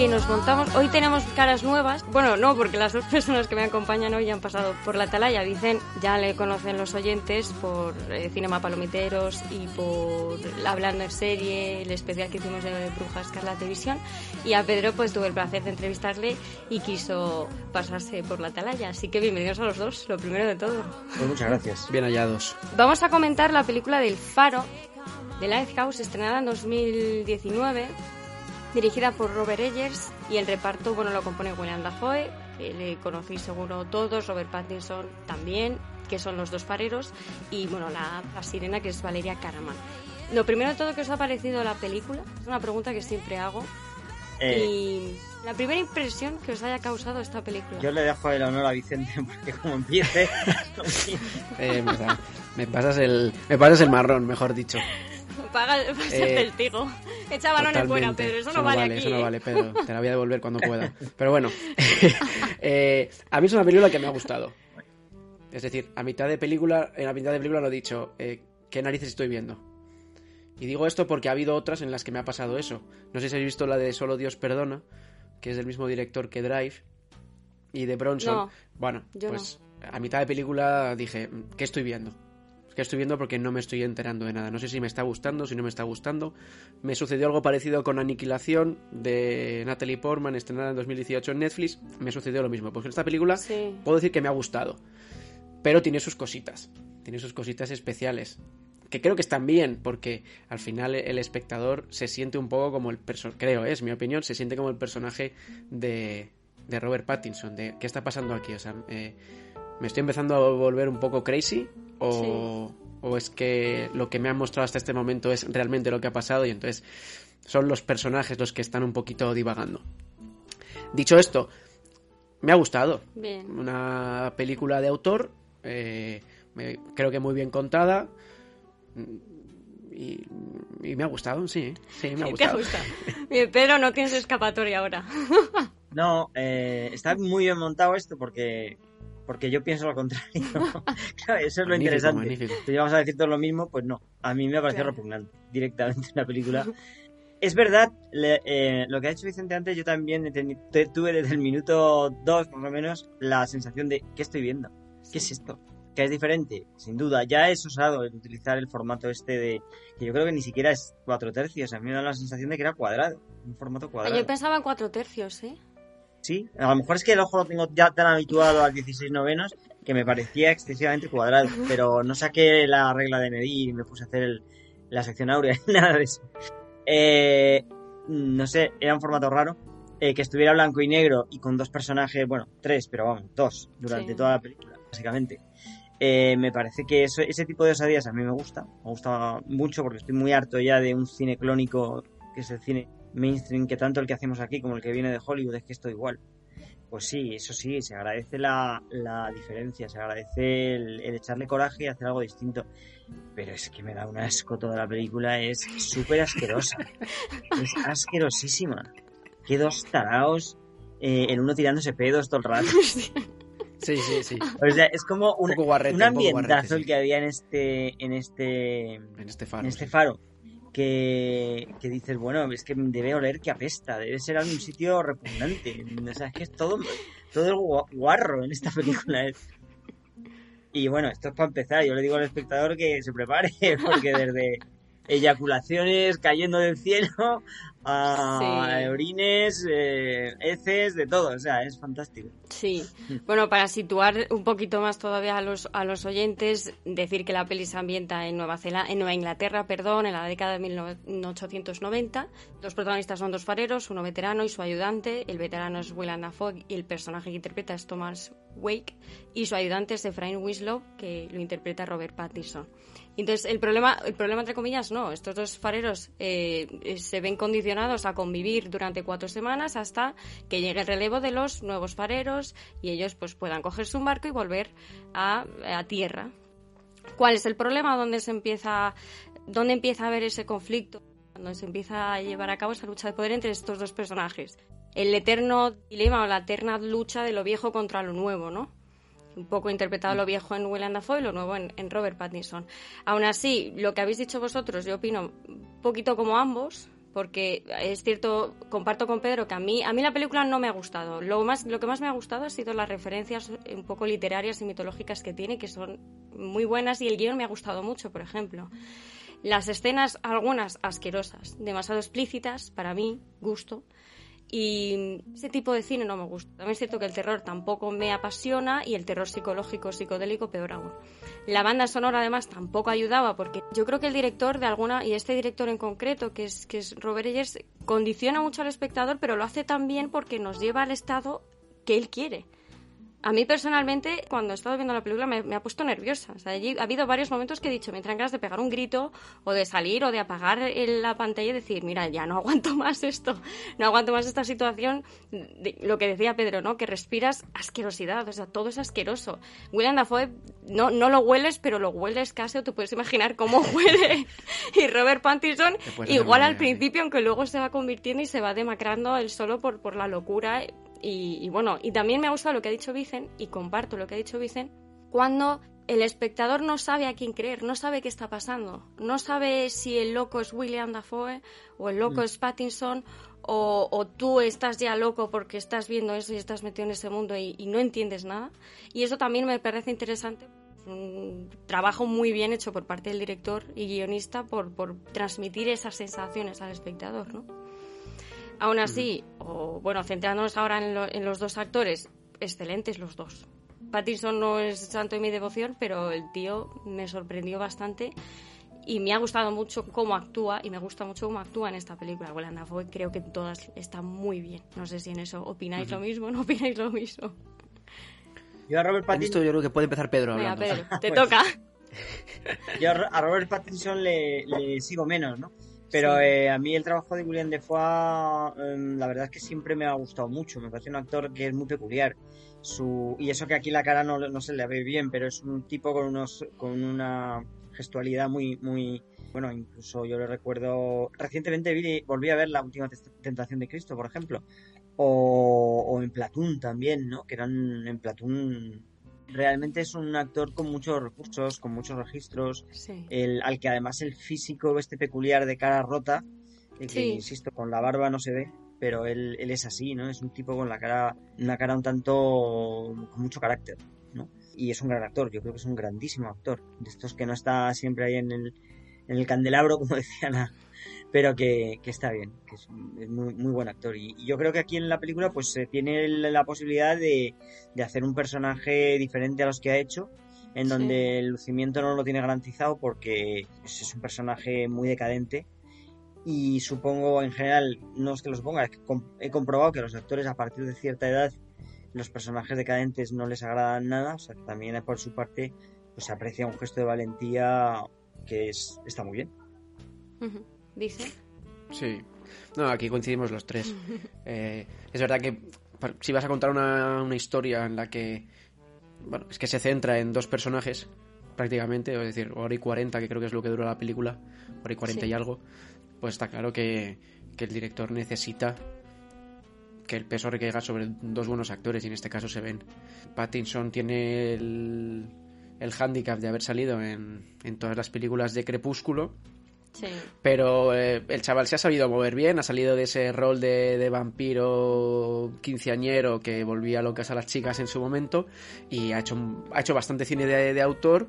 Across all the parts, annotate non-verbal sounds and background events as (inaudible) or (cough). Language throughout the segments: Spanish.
que nos montamos. Hoy tenemos caras nuevas. Bueno, no, porque las dos (laughs) personas que me acompañan hoy han pasado por la atalaya. Vicen ya le conocen los oyentes por eh, Cinema Palomiteros y por Hablando en Serie, el especial que hicimos de Brujas Escarlata Visión. Y a Pedro pues tuve el placer de entrevistarle y quiso pasarse por la atalaya. Así que bienvenidos a los dos, lo primero de todo. Pues muchas gracias. Bien hallados. Vamos a comentar la película del Faro, de Lighthouse, estrenada en 2019, dirigida por Robert Eggers y el reparto, bueno, lo compone William Dafoe, que le conocéis seguro todos, Robert Pattinson también, que son los dos fareros, y bueno, la, la sirena que es Valeria Caraman. Lo primero de todo, ¿qué os ha parecido la película? Es una pregunta que siempre hago. Eh, Y la primera impresión que os haya causado esta película. Yo le dejo el honor a Vicente (laughs) porque como empiece... (laughs) Eh, me pasas el, me pasas el marrón, mejor dicho. Paga, (laughs) pásate Eh, el tigo. Echa balones fuera. Pedro. Eso no vale, aquí. Eso no ¿eh? vale, Pedro. (laughs) Te la voy a devolver cuando pueda. Pero bueno, (laughs) eh, a mí es una película que me ha gustado. Es decir, a mitad de película, en la mitad de película lo he dicho, eh, ¿qué narices estoy viendo? Y digo esto porque ha habido otras en las que me ha pasado eso. No sé si habéis visto la de Solo Dios Perdona, que es del mismo director que Drive y de Bronson. No, bueno, yo pues a mitad de película dije, ¿qué estoy viendo? ¿Qué estoy viendo? Porque no me estoy enterando de nada. No sé si me está gustando, si no me está gustando. Me sucedió algo parecido con Aniquilación de Natalie Portman, estrenada en 2018 en Netflix. Me sucedió lo mismo. Porque esta película Sí. puedo decir que me ha gustado. Pero tiene sus cositas. Tiene sus cositas especiales. Que creo que están bien, porque al final el espectador se siente un poco como el personaje, creo, ¿eh? es mi opinión, se siente como el personaje de, de Robert Pattinson, de qué está pasando aquí. O sea, eh, me estoy empezando a volver un poco crazy o, o es que lo que me han mostrado hasta este momento es realmente lo que ha pasado y entonces son los personajes los que están un poquito divagando. Dicho esto, me ha gustado. Bien. Una película de autor, eh, me- creo que muy bien contada. Y, y me ha gustado, sí, sí, me ha ¿Te gustado. gusta? (laughs) Bien, Pedro, no tienes escapatoria ahora. No, eh, está muy bien montado esto porque porque yo pienso lo contrario. (laughs) Claro, eso es lo Magnífico, interesante. magnífico. Si vamos a decir todo lo mismo, pues no. A mí me ha parecido Claro. repugnante directamente la película. Es verdad, le- eh, lo que ha dicho Vicente antes, yo también te- tuve desde el minuto 2, por lo menos, la sensación de ¿qué estoy viendo? ¿Qué es esto? Que es diferente, sin duda. Ya es osado el utilizar el formato este de. que yo creo que ni siquiera es cuatro tercios. A mí me da la sensación de que era cuadrado. Un formato cuadrado. Yo pensaba en cuatro tercios, ¿eh? Sí, a lo mejor es que el ojo lo tengo ya tan habituado al 16 novenos que me parecía excesivamente cuadrado, pero no saqué la regla de medir y me puse a hacer el- la sección áurea, (laughs) nada de eso. Eh, no sé, era un formato raro. eh, que estuviera blanco y negro y con dos personajes, bueno, tres, pero vamos, dos, durante Sí. toda la película, básicamente. Eh, me parece que eso, ese tipo de osadías a mí me gusta, me gusta mucho porque estoy muy harto ya de un cine clónico que es el cine mainstream, que tanto el que hacemos aquí como el que viene de Hollywood es que esto igual. Pues sí, eso sí, se agradece la, la diferencia, se agradece el, el echarle coraje y hacer algo distinto. Pero es que me da un asco toda la película, es súper asquerosa. (laughs) es asquerosísima. Que dos taraos, eh, el uno tirándose pedos todo el rato. (laughs) Sí, sí, sí. O sea, es como un, Un poco guarrete, un un poco ambientazo guarrete, sí. el que había en este, en este, En este faro. en este sí. Que, que dices, bueno, es que debe oler que apesta, debe ser algún sitio repugnante. O sea, es que es todo, todo el gua- guarro en esta película. ¿eh? Y bueno, esto es para empezar. Yo le digo al espectador que se prepare, (laughs) porque desde eyaculaciones cayendo del cielo a Sí. orines, eh, heces, de todo. O sea, es fantástico. Sí. Bueno, para situar un poquito más todavía a los, a los oyentes, decir que la peli se ambienta en Nueva, Zela- en Nueva Inglaterra, perdón, en la década de 1890. Los protagonistas son dos fareros, uno veterano y su ayudante. El veterano es Willem Dafoe y el personaje que interpreta es Thomas Wake. Y su ayudante es Efraín Winslow, que lo interpreta Robert Pattinson. Entonces, el problema, el problema entre comillas, no. Estos dos fareros eh, se ven condicionados a convivir durante cuatro semanas hasta que llegue el relevo de los nuevos fareros y ellos pues puedan cogerse un barco y volver a, a tierra. ¿Cuál es el problema? ¿Dónde se empieza, dónde empieza a haber ese conflicto? Cuando se empieza a llevar a cabo esa lucha de poder entre estos dos personajes. El eterno dilema o la eterna lucha de lo viejo contra lo nuevo, ¿no? Un poco interpretado lo viejo en Willem Dafoe y lo nuevo en, en Robert Pattinson. Aún así, lo que habéis dicho vosotros, yo opino un poquito como ambos, porque es cierto, comparto con Pedro que a mí, a mí la película no me ha gustado. Lo, más, lo que más me ha gustado ha sido las referencias un poco literarias y mitológicas que tiene, que son muy buenas, y el guion me ha gustado mucho, por ejemplo. Las escenas, algunas asquerosas, demasiado explícitas, para mí, gusto, y ese tipo de cine no me gusta. También es cierto que el terror tampoco me apasiona y el terror psicológico, psicodélico, peor aún. La banda sonora además tampoco ayudaba porque yo creo que el director de alguna, y este director en concreto, que es, que es Robert Eggers, condiciona mucho al espectador, pero lo hace también porque nos lleva al estado que él quiere. A mí personalmente, cuando he estado viendo la película, me, ha puesto nerviosa. O sea, ha habido varios momentos que he dicho, me ganas de pegar un grito, o de salir, o de apagar la pantalla y decir, mira, ya no (laughs) aguanto más esto, no aguanto más esta situación. lo que decía Pedro, ¿no? Que respiras asquerosidad, o sea, todo es asqueroso. William Dafoe, no, no lo hueles, pero lo hueles casi, o te puedes imaginar cómo (laughs) huele. y Robert Pattinson, igual al principio, aunque luego se va convirtiendo y se va demacrando él solo por, por la locura y, bueno, y también me ha gustado lo que ha dicho Vicen, y comparto lo que ha dicho Vicen, cuando el espectador no sabe a quién creer, no sabe qué está pasando, no sabe si el loco es William Dafoe o el loco mm. es Pattinson o, tú estás ya loco porque estás viendo eso y estás metido en ese mundo y, no entiendes nada. Y eso también me parece interesante. Un trabajo muy bien hecho por parte del director y guionista por, por transmitir esas sensaciones al espectador, ¿no? Aún así, o bueno, centrándonos ahora en, los dos actores, excelentes los dos. Pattinson no es santo de mi devoción, pero el tío me sorprendió bastante y me ha gustado mucho cómo actúa y me gusta mucho cómo actúa en esta película. Willem Dafoe creo que todas están muy bien. No sé si en eso opináis lo mismo o no opináis lo mismo. Yo a Robert Pattinson... yo creo que puede empezar Pedro hablando. Pedro, (laughs) te pues toca. (laughs) Yo a Robert Pattinson le, le sigo menos, ¿no? Pero eh, a mí el trabajo de William Defoe, em, la verdad es que siempre me ha gustado mucho. Me parece un actor que es muy peculiar. Su, y eso que aquí la cara no, no se le ve bien, pero es un tipo con, unos, con una gestualidad muy, muy, bueno, incluso yo lo recuerdo, recientemente vi, volví a ver la última tentación de Cristo, por ejemplo, o, o en Platoon también, ¿no? Que eran en Platoon realmente es un actor con muchos recursos, con muchos registros, el, al que además el físico este peculiar de cara rota, que insisto, con la barba no se ve, pero él, él, es así, ¿no? Es un tipo con la cara, una cara un tanto con mucho carácter, ¿no? Y es un gran actor, yo creo que es un grandísimo actor, de estos que no está siempre ahí en el, en el candelabro, (laughs) como decía la, pero que, está bien, que es, muy, muy, buen actor. Y, yo creo que aquí en la película pues se tiene la posibilidad de, hacer un personaje diferente a los que ha hecho, en donde el lucimiento no lo tiene garantizado porque pues, es un personaje muy decadente. Y supongo en general, no es que lo suponga, es que he comprobado que a los actores a partir de cierta edad los personajes decadentes no les agradan nada, o sea, también por su parte pues se aprecia un gesto de valentía que es, está muy bien dice. Sí. No, aquí coincidimos los tres. (laughs) Eh, es verdad que si vas a contar una, una, historia en la que. Bueno, es que se centra en dos personajes, prácticamente, es decir, hora y cuarenta, que creo que es lo que dura la película, hora y cuarenta y algo, pues está claro que, que el director necesita que el peso recaiga sobre dos buenos actores, y en este caso se ven. Pattinson tiene el, el hándicap de haber salido en, en todas las películas de Crepúsculo, pero eh, el chaval se ha sabido mover bien, ha salido de ese rol de, vampiro quinceañero que volvía locas a las chicas en su momento y ha hecho, ha hecho bastante cine de, autor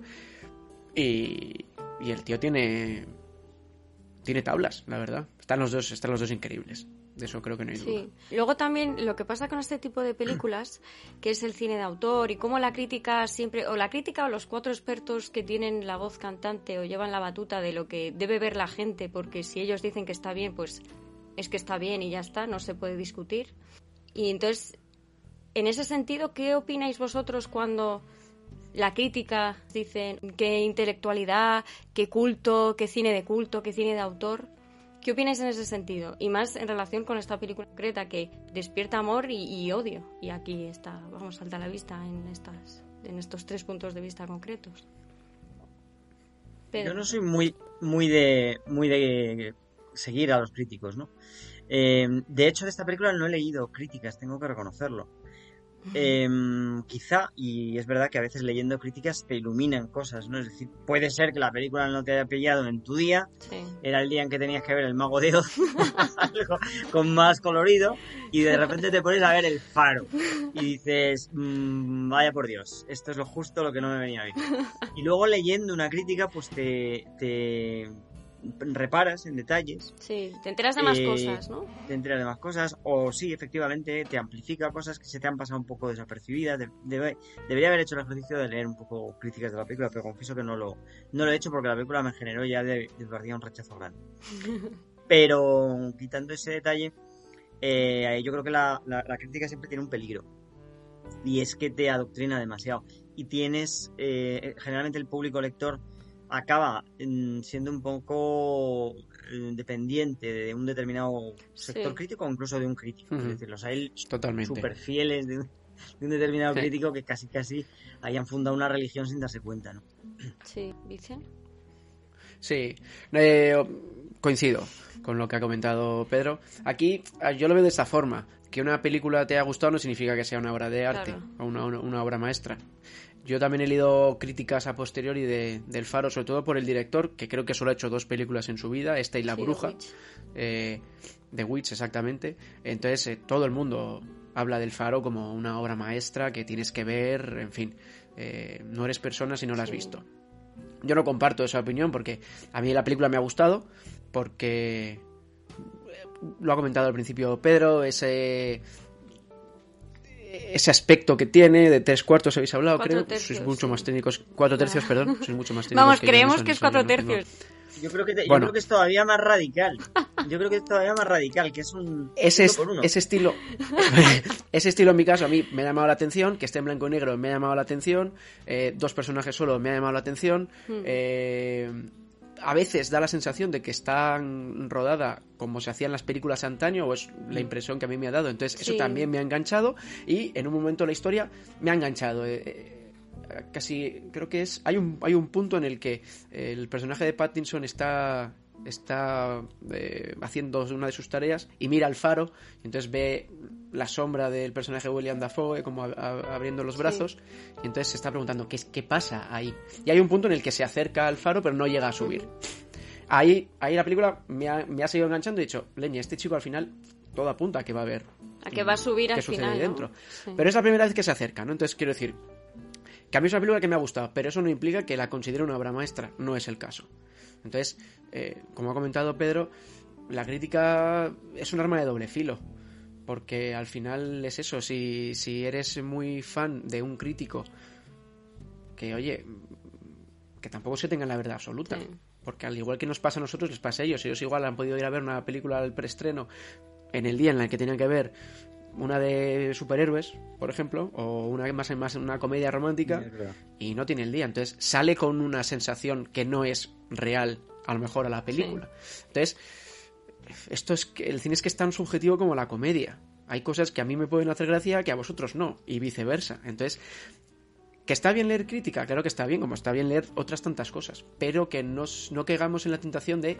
y, y, el tío tiene, tiene tablas, la verdad. Están los dos, están los dos increíbles. De eso creo que no hay duda. Luego también lo que pasa con este tipo de películas, (clears throat) que es el cine de autor y cómo la crítica siempre, o la crítica o los cuatro expertos que tienen la voz cantante o llevan la batuta de lo que debe ver la gente, porque si ellos dicen que está bien, pues es que está bien y ya está, no se puede discutir. Y entonces, en ese sentido, ¿qué opináis vosotros cuando la crítica dicen qué intelectualidad, qué culto, qué cine de culto, qué cine de autor? ¿Qué opináis en ese sentido? Y más en relación con esta película concreta que despierta amor y, odio. Y aquí está, vamos, salta a la vista en, estas, en estos tres puntos de vista concretos. Yo no soy muy, muy, de, muy de seguir a los críticos, ¿no? Eh, de hecho, de esta película no he leído críticas, tengo que reconocerlo. Em, quizá, y es verdad que a veces leyendo críticas te iluminan cosas, ¿no? Es decir, puede ser que la película no te haya pillado en tu día, era el día en que tenías que ver El Mago de Oz, (laughs) algo con más colorido, y de repente te pones a ver El Faro, y dices, mm, vaya por Dios, esto es lo justo, lo que no me venía bien. Y luego leyendo una crítica, pues te, te reparas en detalles. Sí, te enteras de más eh, cosas, ¿no? Te enteras de más cosas, o sí, efectivamente, te amplifica cosas que se te han pasado un poco desapercibidas. debería haber hecho el ejercicio de leer un poco críticas de la película, pero confieso que no lo, no lo he hecho porque la película me generó ya de, de un rechazo grande. (laughs) pero quitando ese detalle, eh, yo creo que la, crítica siempre tiene un peligro. Y es que te adoctrina demasiado. Y tienes, eh, generalmente el público lector acaba mm, siendo un poco eh, dependiente de un determinado sector crítico o incluso de un crítico. Es decir, los hay súper fieles de un, determinado crítico que casi casi hayan fundado una religión sin darse cuenta, ¿no? Sí, ¿Vicen? Sí, eh, coincido con lo que ha comentado Pedro. Aquí ah, yo lo veo de esta forma. Que una película te haya gustado no significa que sea una obra de arte o una obra maestra. Yo también he leído críticas a posteriori de, del Faro, sobre todo por el director, que creo que solo ha hecho dos películas en su vida, esta y La Bruja, de eh, Witch, exactamente. Entonces, eh, todo el mundo habla del Faro como una obra maestra que tienes que ver, en fin, eh, no eres persona si no la has visto. Yo no comparto esa opinión porque a mí la película me ha gustado, porque lo ha comentado al principio Pedro, ese ese aspecto que tiene, de tres cuartos habéis hablado, creo. sois mucho más técnicos. Cuatro tercios, perdón. (laughs) Sois mucho más técnicos. Vamos, creemos que es cuatro tercios. Yo creo, que yo creo que es todavía más radical. Yo creo que es todavía más radical, que es un. Ese, ese estilo. (laughs) ese estilo, en mi caso, a mí me ha llamado la atención. Que esté en blanco y negro me ha llamado la atención. Eh, dos personajes solo me ha llamado la atención. Hmm. Eh a veces da la sensación de que está rodada como se hacía en las películas antaño, o es la mm. impresión que a mí me ha dado. Entonces, eso también me ha enganchado y en un momento de la historia me ha enganchado. Eh, eh, casi creo que es hay un hay un punto en el que el personaje de Pattinson está está eh, haciendo una de sus tareas y mira al faro y entonces ve la sombra del personaje William Dafoe como abriendo los brazos y entonces se está preguntando ¿qué, qué pasa ahí y hay un punto en el que se acerca al faro pero no llega a subir. Ahí, ahí la película me ha, me ha seguido enganchando y he dicho leña, este chico al final todo apunta a que va a ver a que va a subir al final dentro pero es la primera vez que se acerca ¿no? entonces quiero decir que a mí es una película que me ha gustado pero eso no implica que la considere una obra maestra no es el caso entonces, eh, como ha comentado Pedro, la crítica es un arma de doble filo. Porque al final es eso, si, si eres muy fan de un crítico, que oye, que tampoco se tenga la verdad absoluta. Porque al igual que nos pasa a nosotros, les pasa a ellos. Ellos igual han podido ir a ver una película al preestreno en el día en el que tenían que ver una de superhéroes, por ejemplo, o una más más una comedia romántica y no tiene el día, entonces sale con una sensación que no es real a lo mejor a la película. Entonces, esto es que el cine es que es tan subjetivo como la comedia. Hay cosas que a mí me pueden hacer gracia que a vosotros no y viceversa. Entonces, que está bien leer crítica, claro que está bien, como está bien leer otras tantas cosas, pero que nos, no caigamos en la tentación de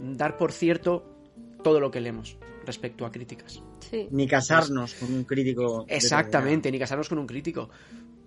dar por cierto todo lo que leemos respecto a críticas. Ni casarnos con un crítico. Exactamente, ni casarnos con un crítico.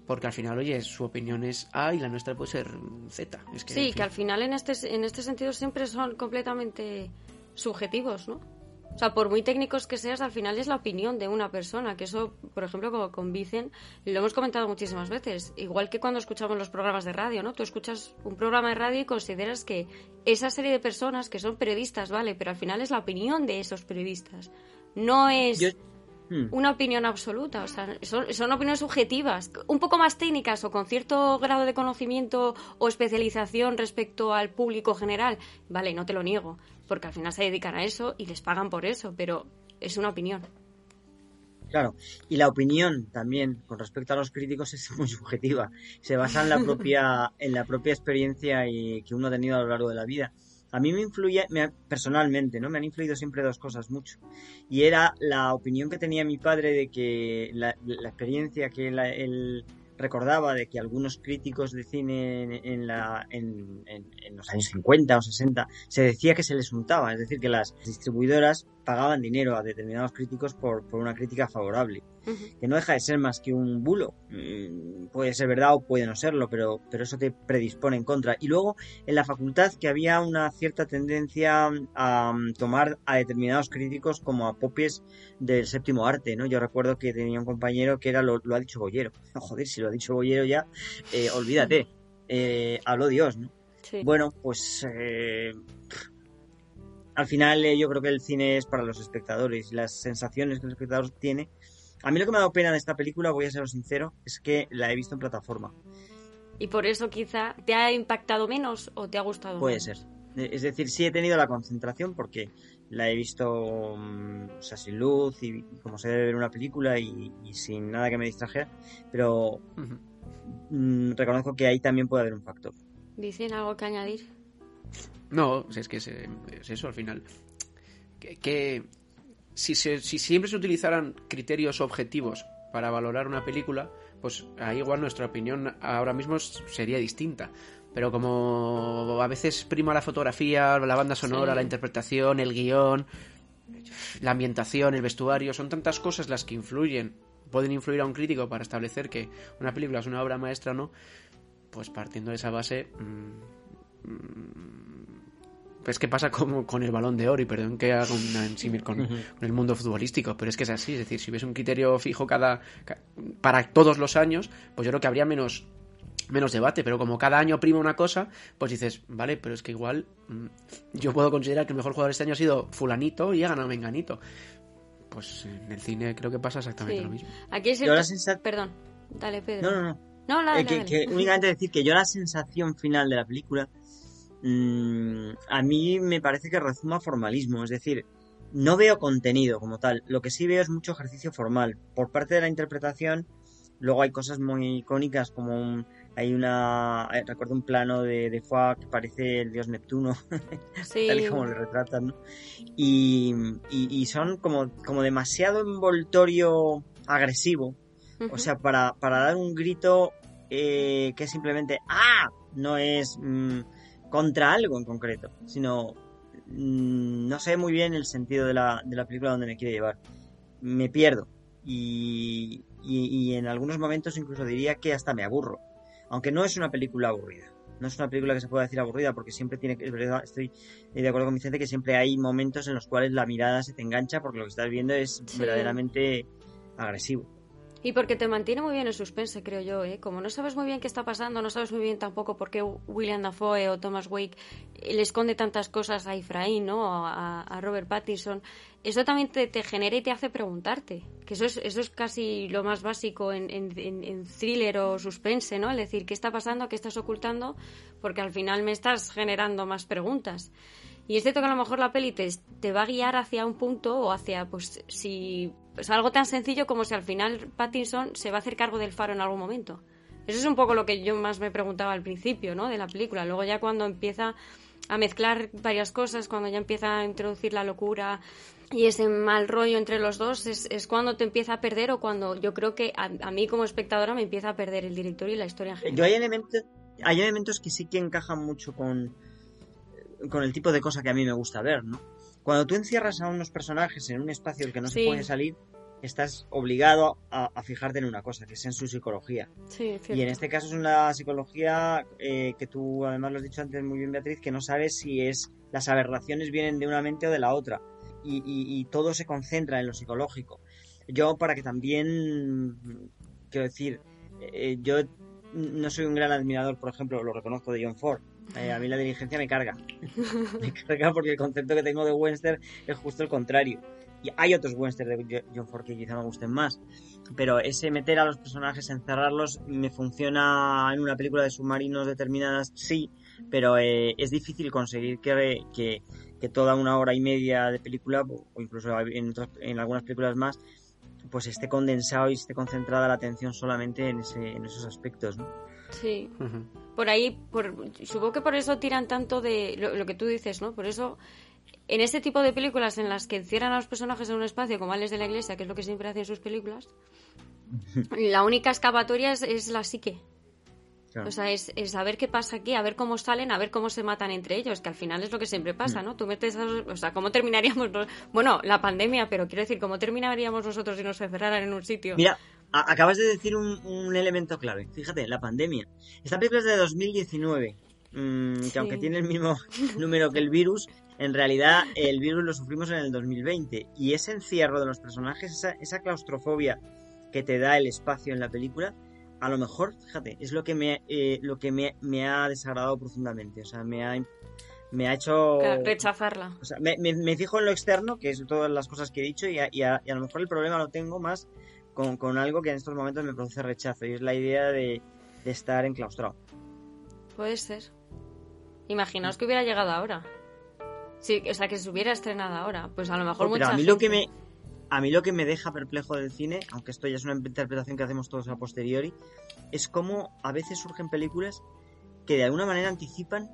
Porque al final, oye, su opinión es A y la nuestra puede ser Z. sí, que al final en este, en este sentido siempre son completamente subjetivos, ¿no? O sea, por muy técnicos que seas, al final es la opinión de una persona, que eso, por ejemplo, como con Vicen, lo hemos comentado muchísimas veces, igual que cuando escuchamos los programas de radio, ¿no? Tú escuchas un programa de radio y consideras que esa serie de personas que son periodistas, ¿vale? Pero al final es la opinión de esos periodistas. No es... Hmm. una opinión absoluta. O sea, son, opiniones subjetivas, un poco más técnicas o con cierto grado de conocimiento o especialización respecto al público general. Vale, no te lo niego, porque al final se dedican a eso y les pagan por eso, pero es una opinión. Claro, y la opinión también con respecto a los críticos es (laughs) muy subjetiva. Se basa en la propia, en la propia experiencia y que uno ha tenido a lo largo de la vida a mí me influye, personalmente, ¿no? Me han influido siempre dos cosas mucho. Y era la opinión que tenía mi padre de que la, experiencia que él recordaba de que algunos críticos de cine en, la, en, los años 50 o 60 se decía que se les untaba, es decir, que las distribuidoras pagaban dinero a determinados críticos por, por una crítica favorable, que no deja de ser más que un bulo. Mm, puede ser verdad o puede no serlo, pero, pero eso te predispone en contra. Y luego en la facultad que había una cierta tendencia a mm, tomar a determinados críticos como a popes del séptimo arte, ¿no? Yo recuerdo que tenía un compañero que era lo, ha dicho Boyero. joder, si lo ha dicho Boyero ya, eh, olvídate. Eh, habló Dios, ¿no? Bueno, pues eh, al final eh, yo creo que el cine es para los espectadores. Las sensaciones que el espectador tiene. A mí lo que me ha dado pena de esta película, voy a ser sincero, es que la he visto en plataforma. ¿Y por eso quizá te ha impactado menos o te ha gustado Puede ser. Eh, es decir, sí he tenido la concentración porque la he visto mm, sin luz y como se debe ver una película y, sin nada que me distrajera, pero mm, reconozco que ahí también puede haber un factor. ¿Dicen algo que añadir? No, es que es, eso al final. Que, si, si siempre se utilizaran criterios objetivos para valorar una película, pues ahí igual nuestra opinión ahora mismo sería distinta. Pero como a veces prima la fotografía, la banda sonora, la interpretación, el guion, la ambientación, el vestuario, son tantas cosas las que influyen, pueden influir a un crítico para establecer que una película es una obra maestra o no, pues partiendo de esa base... Mmm, pues que pasa como con el balón de oro y perdón que haga una ensímil con, con, el mundo futbolístico, pero es que es así, es decir, si hubiese un criterio fijo cada para todos los años, pues yo creo que habría menos menos debate, pero como cada año prima una cosa, pues dices, vale, pero es que igual mm, yo puedo considerar que el mejor jugador este año ha sido fulanito y ha ganado menganito. Pues en el cine creo que pasa exactamente lo mismo. Aquí es Perdón, dale Pedro. No, no, no. No, eh, que, únicamente decir que yo la sensación final de la película Mm, a mí me parece que rezuma formalismo, es decir, no veo contenido como tal, lo que sí veo es mucho ejercicio formal. Por parte de la interpretación, luego hay cosas muy icónicas como hay una eh, recuerdo un plano de, de Foix que parece el dios Neptuno (laughs) tal y como le retratan y, y, son como, como demasiado envoltorio agresivo o sea para, para dar un grito eh, que simplemente ¡ah! no es mm, contra algo en concreto, sino mm, no sé muy bien el sentido de la, de la película donde me quiere llevar. Me pierdo y, y, en algunos momentos incluso diría que hasta me aburro, aunque no es una película aburrida. No es una película que se pueda decir aburrida porque siempre tiene que, es verdad, estoy de acuerdo con Vicente que siempre hay momentos en los cuales la mirada se te engancha porque lo que estás viendo es verdaderamente agresivo. Y porque te mantiene muy bien el suspense, creo yo, ¿eh? Como no sabes muy bien qué está pasando, no sabes muy bien tampoco por qué William Dafoe o Thomas Wake le esconde tantas cosas a Efraín, ¿no? A, Robert Pattinson. Eso también te, genera y te hace preguntarte. Que eso es, eso es casi lo más básico en, en, thriller o suspense, ¿no? Es decir, ¿qué está pasando? ¿Qué estás ocultando? Porque al final me estás generando más preguntas. Y es cierto que a lo mejor la peli te, te, va a guiar hacia un punto o hacia, pues, si es algo tan sencillo como si al final Pattinson se va a hacer cargo del faro en algún momento. Eso es un poco lo que yo más me preguntaba al principio, ¿no? De la película. Luego ya cuando empieza a mezclar varias cosas, cuando ya empieza a introducir la locura y ese mal rollo entre los dos, es, es cuando te empieza a perder o cuando yo creo que a, mí como espectadora me empieza a perder el director y la historia en general. Yo hay elementos, hay elementos que sí que encajan mucho con, con el tipo de cosa que a mí me gusta ver, ¿no? Cuando tú encierras a unos personajes en un espacio del que no se puede salir, estás obligado a, fijarte en una cosa, que es en su psicología. y en este caso es una psicología eh, que tú además lo has dicho antes muy bien, Beatriz, que no sabes si es las aberraciones vienen de una mente o de la otra. Y, todo se concentra en lo psicológico. Yo, para que también, quiero decir, eh, yo no soy un gran admirador, por ejemplo, lo reconozco de John Ford, eh, a mí la diligencia me carga. me (laughs) carga porque el concepto que tengo de Webster es justo el contrario. Y hay otros westerns de John Ford que quizá me gusten más. Pero ese meter a los personajes, encerrarlos, me funciona en una película de submarinos determinadas, sí. Pero eh, es difícil conseguir que, que, que, toda una hora y media de película, o incluso en, en algunas películas más, pues esté condensado y esté concentrada la atención solamente en, ese, en esos aspectos, ¿no? Sí. Por ahí, por, supongo que por eso tiran tanto de lo, que tú dices, ¿no? Por eso, en este tipo de películas en las que encierran a los personajes en un espacio como Alex de la Iglesia, que es lo que siempre hacen sus películas, la única escapatoria es, la psique. O sea, es, es, a ver qué pasa aquí, a ver cómo salen, a ver cómo se matan entre ellos, que al final es lo que siempre pasa. ¿no? Tú metes, o sea, ¿cómo terminaríamos? Bueno, la pandemia, pero quiero decir, ¿cómo terminaríamos nosotros si nos encerraran en un sitio? Mira, acabas de decir un, elemento clave. Fíjate, la pandemia. Esta película es de 2019, mm, que aunque tiene el mismo (laughs) número que el virus, en realidad el virus lo sufrimos en el 2020. Y ese encierro de los personajes, esa, esa claustrofobia que te da el espacio en la película, a lo mejor, fíjate, es lo que me, eh, lo que me, ha desagradado profundamente. O sea, me ha, me ha hecho... rechazarla. O sea, me, me, fijo en lo externo, que es todas las cosas que he dicho, y a, y a, lo mejor el problema lo tengo más con, con, algo que en estos momentos me produce rechazo, y es la idea de, de estar enclaustrado. Puede ser. Imaginaos que hubiera llegado ahora. Sí, o sea, que se hubiera estrenado ahora. Pues a lo mejor mucha a mí lo que me a mí lo que me deja perplejo del cine, aunque esto ya es una interpretación que hacemos todos a posteriori, es cómo a veces surgen películas que de alguna manera anticipan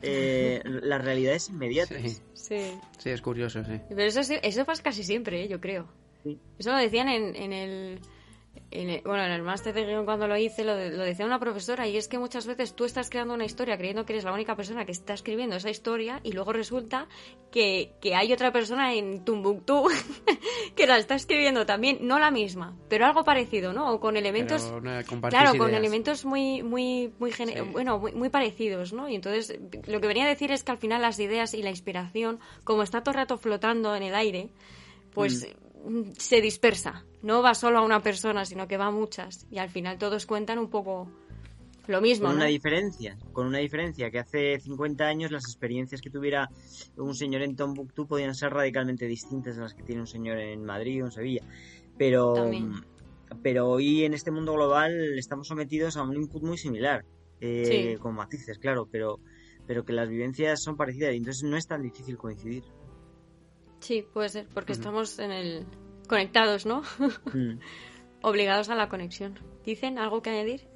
eh, (laughs) las realidades inmediatas. Sí. sí. es curioso, sí. Pero eso, eso pasa casi siempre, ¿eh? yo creo. Eso lo decían en, en el bueno, en el máster de guion cuando lo hice lo, decía una profesora y es que muchas veces tú estás creando una historia creyendo que eres la única persona que está escribiendo esa historia y luego resulta que, hay otra persona en Tumbuktu (laughs) que la está escribiendo también, no la misma, pero algo parecido, ¿no? O con elementos... claro, con elementos muy, muy, muy, bueno, muy, parecidos, ¿no? Y entonces lo que venía a decir es que al final las ideas y la inspiración, como está todo el rato flotando en el aire, pues... Mm se dispersa. No va solo a una persona, sino que va a muchas. Y al final todos cuentan un poco lo mismo. Con una diferencia, con una diferencia, que hace 50 años las experiencias que tuviera un señor en Tombuctú podían ser radicalmente distintas a las que tiene un señor en Madrid o en Sevilla. Pero, pero hoy en este mundo global estamos sometidos a un input muy similar, eh, con matices, claro, pero, pero que las vivencias son parecidas y entonces no es tan difícil coincidir. Sí, puede ser, porque estamos en el conectados, ¿no? (laughs) Obligados a la conexión. ¿Dicen algo que añadir?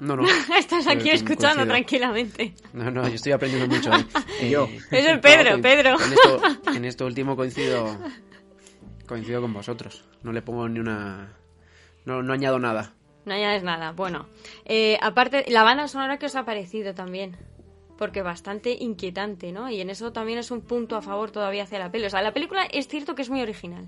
No, no. (laughs) Estás aquí escuchando tranquilamente. No, no, yo estoy aprendiendo mucho. ¿eh? (laughs) yo. Es el Pedro, Pedro. En esto, en esto último coincido coincido con vosotros. No le pongo ni una... No, no añado nada. No añades nada. Bueno, eh, aparte, la banda sonora que os ha parecido también porque bastante inquietante, ¿no? Y en eso también es un punto a favor todavía hacia la peli. O sea, la película es cierto que es muy original.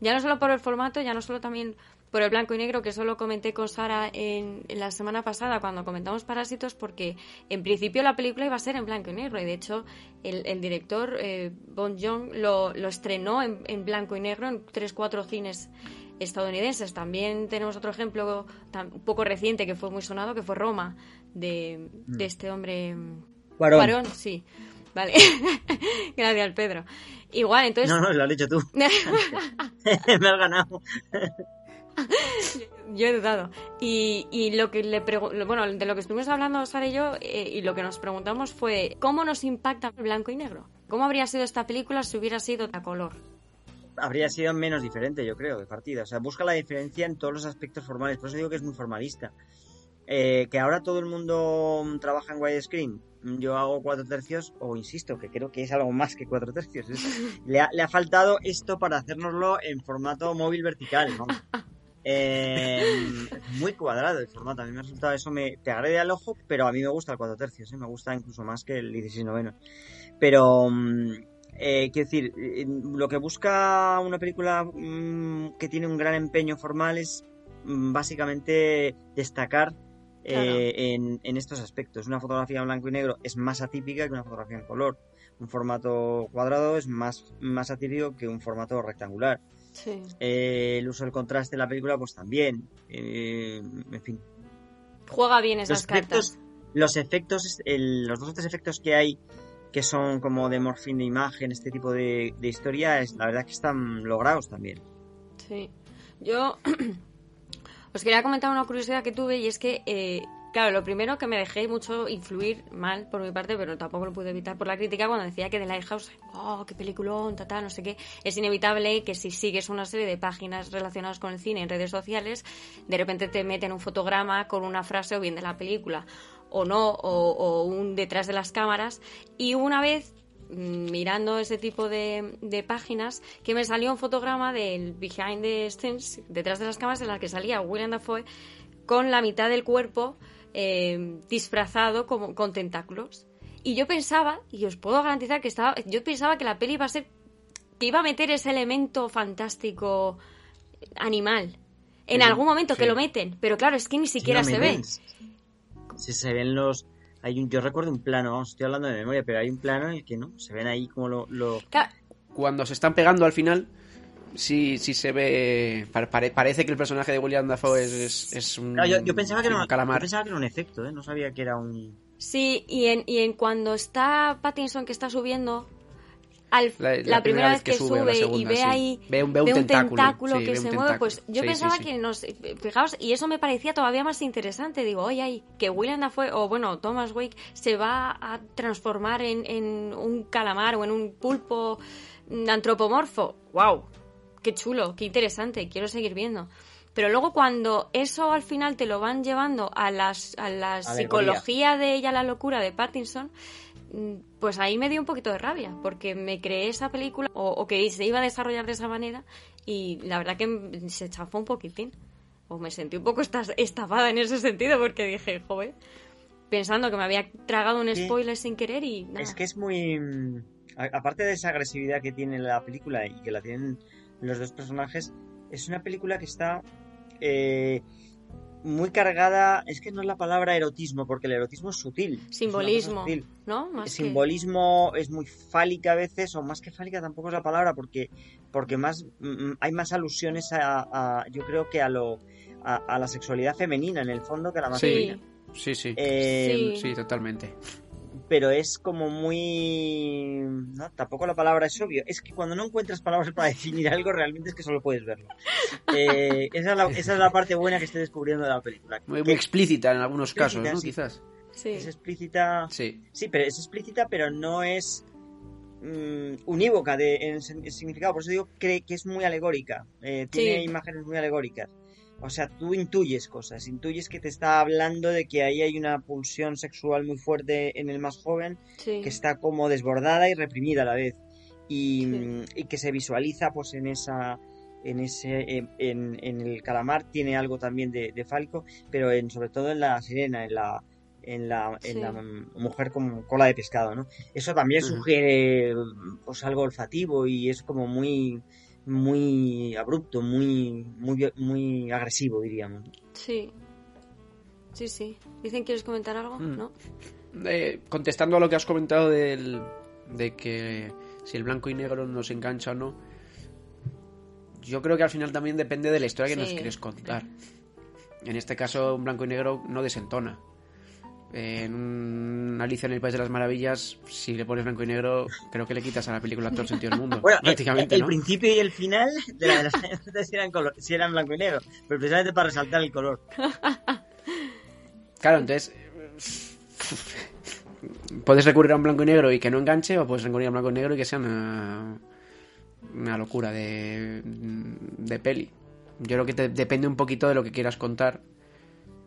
Ya no solo por el formato, ya no solo también por el blanco y negro, que eso lo comenté con Sara en, la semana pasada cuando comentamos Parásitos, porque en principio la película iba a ser en blanco y negro. Y de hecho, el, director eh, Bon Joon lo, estrenó en, blanco y negro en tres, cuatro cines estadounidenses. También tenemos otro ejemplo un poco reciente que fue muy sonado, que fue Roma, de, de mm. este hombre Cuarón. sí. Vale. (laughs) Gracias, Pedro. Igual, entonces. No, no, lo has dicho tú. (laughs) (laughs) Me has ganado. yo he dudado. Y, y lo que le bueno, de lo que estuvimos hablando Sara y yo, eh, y lo que nos preguntamos fue ¿cómo nos impacta el blanco y negro? ¿Cómo habría sido esta película si hubiera sido a color? Habría sido menos diferente, yo creo, de partida. O sea, busca la diferencia en todos los aspectos formales. Por eso digo que es muy formalista. Eh, que ahora todo el mundo trabaja en widescreen. Yo hago cuatro tercios, o insisto, que creo que es algo más que cuatro tercios. (laughs) le, ha, faltado esto para hacérnoslo en formato móvil vertical. Eh, muy cuadrado el formato. A mí me ha resultado eso, me te agrede al ojo, pero a mí me gusta el cuatro tercios. ¿eh? Me gusta incluso más que el 16 noveno. Pero. Mm, quiero decir, lo que busca una película mm, que tiene un gran empeño formal es mm, básicamente destacar eh, en, estos aspectos. Una fotografía en blanco y negro es más atípica que una fotografía en color. Un formato cuadrado es más, más atípico que un formato rectangular. Eh, el uso del contraste en la película, pues también. Eh, en fin. Juega bien esas los cartas. los efectos, los dos tres efectos que hay, que son como de morfín de imagen, este tipo de, de historia, es, la verdad que están logrados también. Sí. Yo (clears throat) Os quería comentar una curiosidad que tuve y es que, eh, claro, lo primero que me dejé mucho influir mal por mi parte, pero tampoco lo pude evitar por la crítica cuando decía que The Lighthouse, oh, qué peliculón, ta, no sé qué. Es inevitable que si sigues una serie de páginas relacionadas con el cine en redes sociales, de repente te meten un fotograma con una frase o bien de la película o no, o, o un detrás de las cámaras. Y una vez mirando ese tipo de, páginas que me salió un fotograma del behind the scenes, detrás de las cámaras, en las que salía William Dafoe con la mitad del cuerpo eh, disfrazado como, con tentáculos. Y yo pensaba, y os puedo garantizar que estaba, yo pensaba que la peli iba a ser, que iba a meter ese elemento fantástico animal. En Sí, algún momento que lo meten, pero claro, es que ni siquiera Sí, no, se ve. ven. Si se ven los... Hay un, yo recuerdo un plano, vamos, estoy hablando de memoria, pero hay un plano en el que no, se ven ahí como lo... Cuando se están pegando al final, sí, sí se ve. pa- pare- parece que el personaje de William Dafoe es, es, es un. Yo, yo pensaba que era, un calamar. yo pensaba que era un efecto, ¿eh? No sabía que era un... Sí, y en, y en cuando está Pattinson que está subiendo, al, La- la, la primera, vez que, sube, o la y segunda, ve sí. ahí Ve un- ve un tentáculo, sí, que ve un se mueve, tentáculo. pues yo Sí, pensaba que nos... Fijaos, y eso me parecía todavía más interesante. Digo, oye, ahí, que William Dafoe, o bueno, Thomas Wake, se va a transformar en, en un calamar o en un pulpo antropomorfo. ¡Wow! ¡Qué chulo! ¡Qué interesante! Quiero seguir viendo. Pero luego cuando eso al final te lo van llevando a, las, a la Alegoría. psicología de ella, la locura de Pattinson, pues ahí me dio un poquito de rabia, porque me creé esa película o, o que se iba a desarrollar de esa manera y la verdad que se chafó un poquitín. O me sentí un poco estafada en ese sentido porque dije, joder, pensando que me había tragado un Sí. spoiler sin querer y nada. Es que es muy... mm, Aparte de esa agresividad que tiene la película y que la tienen los dos personajes, es una película que está eh, muy cargada... Es que no es la palabra erotismo, porque el erotismo es sutil. es Simbolismo, sutil. ¿no? Más El que- simbolismo es muy fálica a veces, o más que fálica tampoco es la palabra, porque, porque más mm, hay más alusiones a, a- yo creo que a lo a, a la sexualidad femenina en el fondo que a la masculina. Sí, Sí, sí. Eh, Sí. Sí, totalmente. Pero es como muy... No, tampoco la palabra es obvio. Es que cuando no encuentras palabras para (laughs) definir algo, realmente es que solo puedes verlo. Eh, esa, es la, esa es la parte buena que estoy descubriendo de la película. Muy, explícita en algunos casos, ¿no? sí. Quizás. sí. es explícita... Sí. Sí, pero es explícita, pero no es mm, unívoca de, en, en significado. Por eso digo que, que es muy alegórica. Eh, tiene Sí. imágenes muy alegóricas. O sea, tú intuyes cosas. Intuyes que te está hablando de que ahí hay una pulsión sexual muy fuerte en el más joven, sí. que está como desbordada y reprimida a la vez. Y, Sí. mm, y que se visualiza pues en esa en ese en, en- en el calamar tiene algo también de, de fálico pero en sobre todo en la sirena en la en la, en la mujer con cola de pescado no eso también sugiere pues algo olfativo y es como muy muy abrupto muy muy muy agresivo diríamos Sí. Sí, sí. Dicen, ¿quieres comentar algo? Mm. ¿No? Eh, contestando a lo que has comentado del, de que si el blanco y negro nos engancha o no, yo creo que al final también depende de la historia que nos quieres contar. En este caso, un blanco y negro no desentona. En un Alicia en el País de las Maravillas, si le pones blanco y negro, creo que le quitas a la película todo el sentido del mundo. Bueno, prácticamente, el ¿no? principio y el final de la de las (laughs) si eran, color, si eran blanco y negro, pero precisamente para resaltar el color. Claro, entonces. puedes recurrir a un blanco y negro y que no enganche, o puedes recurrir a un blanco y negro y que sea una, una locura de, de peli. Yo creo que te- depende un poquito de lo que quieras contar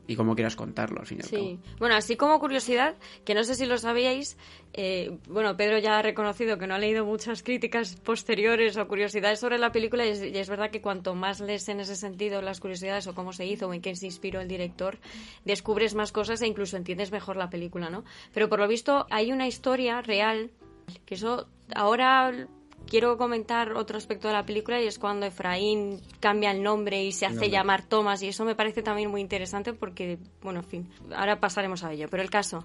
y cómo quieras contarlo, al fin y al Sí. Bueno, así como curiosidad, que no sé si lo sabíais, eh, bueno, Pedro ya ha reconocido que no ha leído muchas críticas posteriores o curiosidades sobre la película y es, y es verdad que cuanto más lees en ese sentido las curiosidades o cómo se hizo o en qué se inspiró el director, descubres más cosas e incluso entiendes mejor la película, ¿no? Pero por lo visto hay una historia real, que eso ahora... Quiero comentar otro aspecto de la película y es cuando Efraín cambia el nombre y se hace llamar Thomas y eso me parece también muy interesante porque, bueno, en fin, ahora pasaremos a ello. Pero el caso,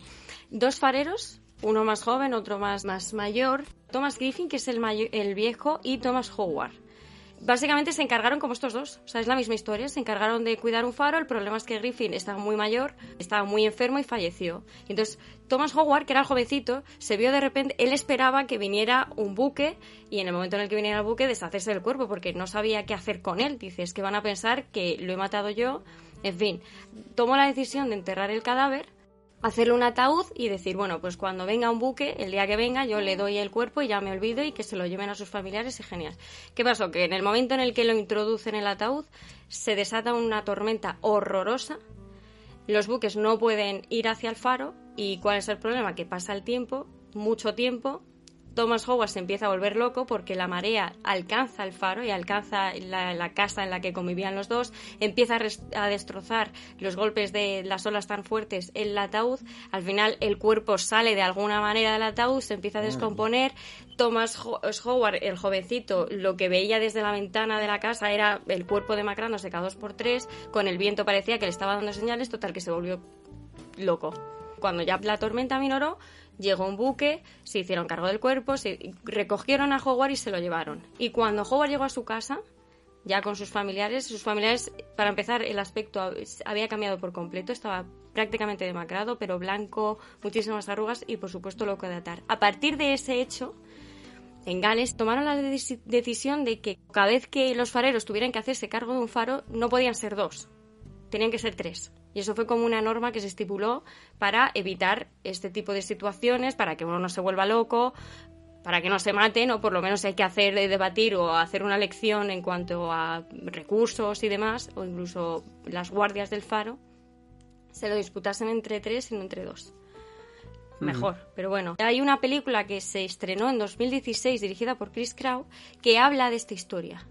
dos fareros, uno más joven, otro más, más mayor, Thomas Griffin, que es el, el viejo, y Thomas Howard. Básicamente se encargaron como estos dos, o sea, es la misma historia, se encargaron de cuidar un faro, el problema es que Griffin estaba muy mayor, estaba muy enfermo y falleció. Entonces Thomas Howard, que era el jovencito, se vio de repente, él esperaba que viniera un buque y en el momento en el que viniera el buque deshacerse del cuerpo porque no sabía qué hacer con él. Dice, es que van a pensar que lo he matado yo. En fin, tomó la decisión de enterrar el cadáver hacerle un ataúd y decir, bueno, pues cuando venga un buque, el día que venga, yo le doy el cuerpo y ya me olvido y que se lo lleven a sus familiares y genial. ¿Qué pasó? Que en el momento en el que lo introducen en el ataúd, se desata una tormenta horrorosa, los buques no pueden ir hacia el faro y ¿cuál es el problema? Que pasa el tiempo, mucho tiempo, Thomas Howard se empieza a volver loco porque la marea alcanza el faro y alcanza la, casa en la que convivían los dos, empieza a, destrozar los golpes de las olas tan fuertes el ataúd, al final el cuerpo sale de alguna manera del ataúd, se empieza a descomponer, Thomas Howard, el jovencito, lo que veía desde la ventana de la casa era el cuerpo demacrándose cada dos por tres, con el viento parecía que le estaba dando señales, total que se volvió loco. Cuando ya la tormenta minoró, llegó un buque, se hicieron cargo del cuerpo, se recogieron a Howard y se lo llevaron. Y cuando Howard llegó a su casa, ya con sus familiares, sus familiares, para empezar, el aspecto había cambiado por completo, estaba prácticamente demacrado, pero blanco, muchísimas arrugas y por supuesto loco de atar. A partir de ese hecho, en Gales tomaron la decisión de que cada vez que los fareros tuvieran que hacerse cargo de un faro, no podían ser dos, tenían que ser tres. Y eso fue como una norma que se estipuló para evitar este tipo de situaciones, para que uno no se vuelva loco, para que no se maten, o por lo menos hay que hacer eh, debatir o hacer una lección en cuanto a recursos y demás, o incluso las guardias del faro, se lo disputasen entre tres y no entre dos. Mejor, pero bueno. Hay una película que se estrenó en 2016 dirigida por Chris Crow que habla de esta historia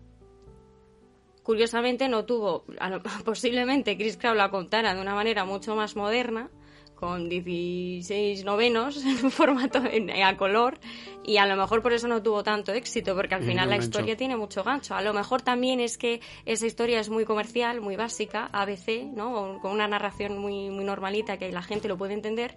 curiosamente no tuvo, (laughs) posiblemente Chris Crow la contara de una manera mucho más moderna, con 16 novenos (laughs) en formato a color y a lo mejor por eso no tuvo tanto éxito porque al final la historia tiene mucho gancho. A lo mejor también es que esa historia es muy comercial muy básica ABC no con una narración muy muy normalita que la gente lo puede entender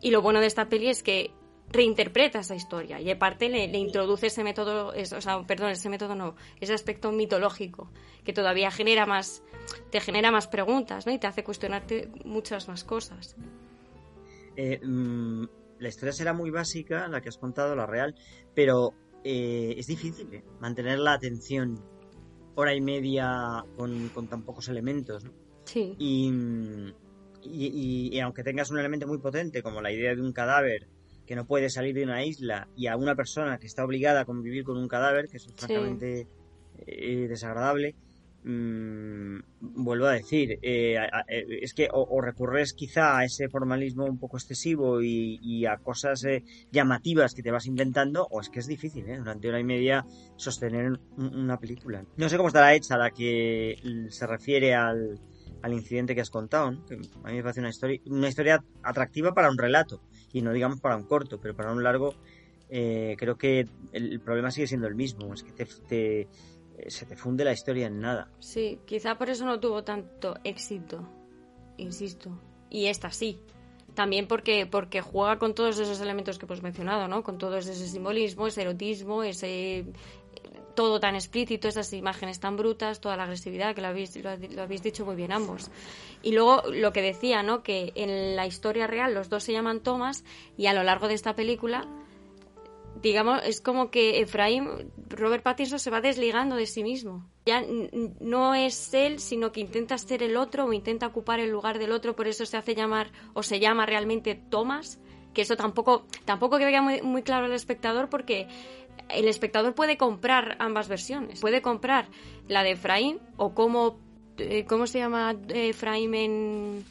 y lo bueno de esta peli es que reinterpreta esa historia y aparte le, le introduce ese método, o sea, perdón, ese método no, ese aspecto mitológico que todavía genera más, te genera más preguntas, ¿no? Y te hace cuestionarte muchas más cosas. Eh, mm, la historia será muy básica, la que has contado, la real, pero eh, es difícil ¿eh? mantener la atención hora y media con, con tan pocos elementos, ¿no? Sí. Y, y, y, aunque tengas un elemento muy potente como la idea de un cadáver que no puede salir de una isla y a una persona que está obligada a convivir con un cadáver, que es francamente eh, desagradable, mmm, vuelvo a decir, eh, eh, es que o, recurres quizá a ese formalismo un poco excesivo y, a cosas llamativas que te vas inventando, o es que es difícil, durante una y media sostener una película. No sé cómo estará hecha la que se refiere al, al incidente que has contado, que a mí me parece una historia, una historia atractiva para un relato y no digamos para un corto, pero para un largo eh, creo que el, problema sigue siendo el mismo, es que te, se te funde la historia en nada. Sí, quizá por eso no tuvo tanto éxito, insisto, y esta sí. También porque, porque juega con todos esos elementos que hemos mencionado, ¿no? Con todo ese simbolismo, ese erotismo, ese todo tan explícito, esas imágenes tan brutas, toda la agresividad, que lo habéis, lo, habéis dicho muy bien ambos. Y luego lo que decía, ¿no? Que en la historia real los dos se llaman Thomas y a lo largo de esta película, digamos, es como que Efraín, Robert Pattinson se va desligando de sí mismo. Ya no es él, sino que intenta ser el otro o intenta ocupar el lugar del otro, por eso se hace llamar o se llama realmente Thomas que eso tampoco tampoco queda muy, muy claro al espectador porque el espectador puede comprar ambas versiones. Puede comprar la de Efraín o como, eh, ¿cómo se llama Efraín en...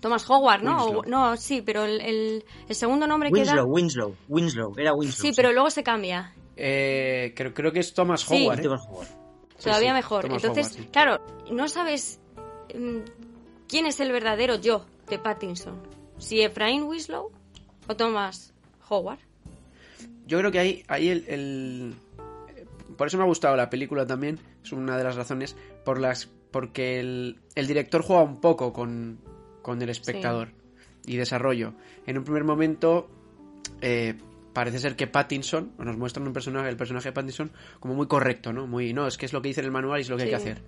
Thomas Howard, ¿no? no, sí, pero el, segundo nombre Winslow, queda... Winslow, Winslow, era Winslow. Sí, pero luego se cambia. Eh, creo, creo que es Thomas Howard. ¿eh? Thomas Howard. Todavía mejor. Entonces, claro, no sabes mm, quién es el verdadero yo de Pattinson. Si Efraín Winslow o Thomas Howard yo creo que ahí, ahí el, Por eso me ha gustado la película también, es una de las razones, por las porque el, director juega un poco con, el espectador y desarrollo. En un primer momento eh, parece ser que Pattinson, nos muestran un personaje, el personaje de Pattinson como muy correcto, ¿no? Muy, no, es que es lo que dice en el manual y es lo que hay que hacer.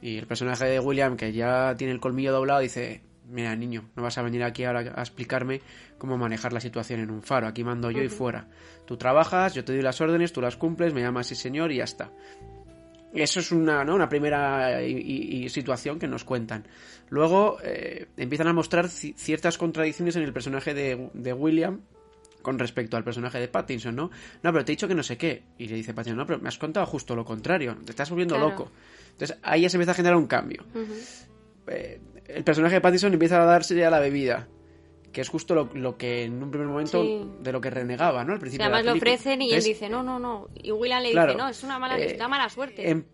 Y el personaje de William, que ya tiene el colmillo doblado, dice, mira niño, no vas a venir aquí ahora a explicarme cómo manejar la situación en un faro, aquí mando yo y fuera. Tú trabajas, yo te doy las órdenes, tú las cumples, me llamas sí señor y ya está. Eso es una, ¿no? una primera situación que nos cuentan. Luego eh, empiezan a mostrar ciertas contradicciones en el personaje de, William con respecto al personaje de Pattinson, ¿no? No, pero te he dicho que no sé qué. Y le dice Pattinson, no, pero me has contado justo lo contrario, te estás volviendo loco. Entonces ahí ya se empieza a generar un cambio el personaje de Pattinson empieza a darse ya la bebida. que es justo lo, que en un primer momento de lo que renegaba, ¿no? Al principio. además lo ofrecen y él dice, no, no, no. Y William le dice, no, es una mala, eh, da mala suerte. Em,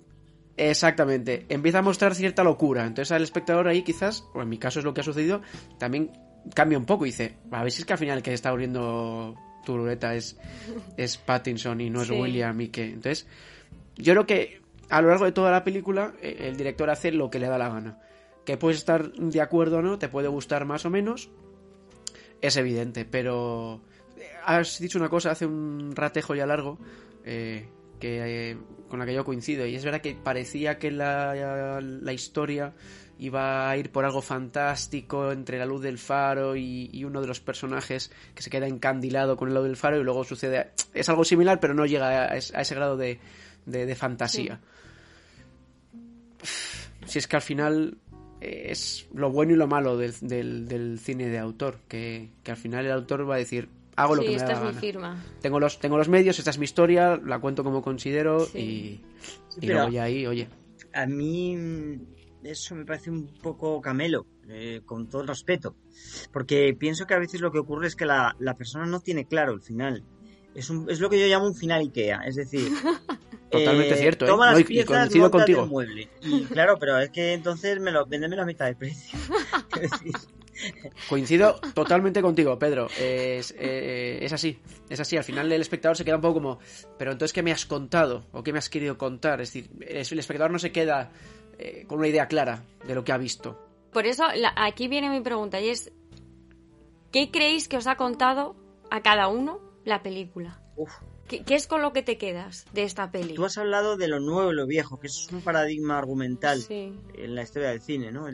exactamente. Empieza a mostrar cierta locura. Entonces al espectador ahí quizás, o en mi caso es lo que ha sucedido, también cambia un poco y dice, a ver si es que al final el que está abriendo turuleta es, (laughs) es Pattinson y no es William y que... Entonces, yo creo que a lo largo de toda la película eh, el director hace lo que le da la gana. Que puedes estar de acuerdo o no, te puede gustar más o menos, es evidente, pero eh, has dicho una cosa hace un ratejo ya largo eh, que, con la que yo coincido y es verdad que parecía que la, la, historia iba a ir por algo fantástico entre la luz del faro y, uno de los personajes que se queda encandilado con el luz del faro y luego sucede es algo similar pero no llega a, ese grado de, de, fantasía. Si es que al final eh, es lo bueno y lo malo del, del, cine de autor, que, al final el autor va a decir, hago lo que me da esta es mi firma. Tengo los, tengo los medios, esta es mi historia, la cuento como considero y, y luego ya ahí, oye. A mí eso me parece un poco camelo, eh, con todo el respeto, porque pienso que a veces lo que ocurre es que la, la persona no tiene claro el final. Es, un, es lo que yo llamo un final Ikea, es decir, (laughs) Totalmente eh, cierto, ¿eh? Toma las piezas, coincido contigo. mueble. Y (laughs) claro, pero es que entonces me lo la mitad del precio. (laughs) Coincido totalmente contigo, Pedro. Es, eh, es, así, es así. Al final el espectador se queda un poco como, pero entonces ¿qué me has contado? ¿O qué me has querido contar? Es decir, el espectador no se queda eh, con una idea clara de lo que ha visto. Por eso aquí viene mi pregunta y es, ¿qué creéis que os ha contado a cada uno la película? Uf. ¿Qué, es con lo que te quedas de esta peli? Tú has hablado de lo nuevo y lo viejo, que es un paradigma argumental en la historia del cine, ¿no?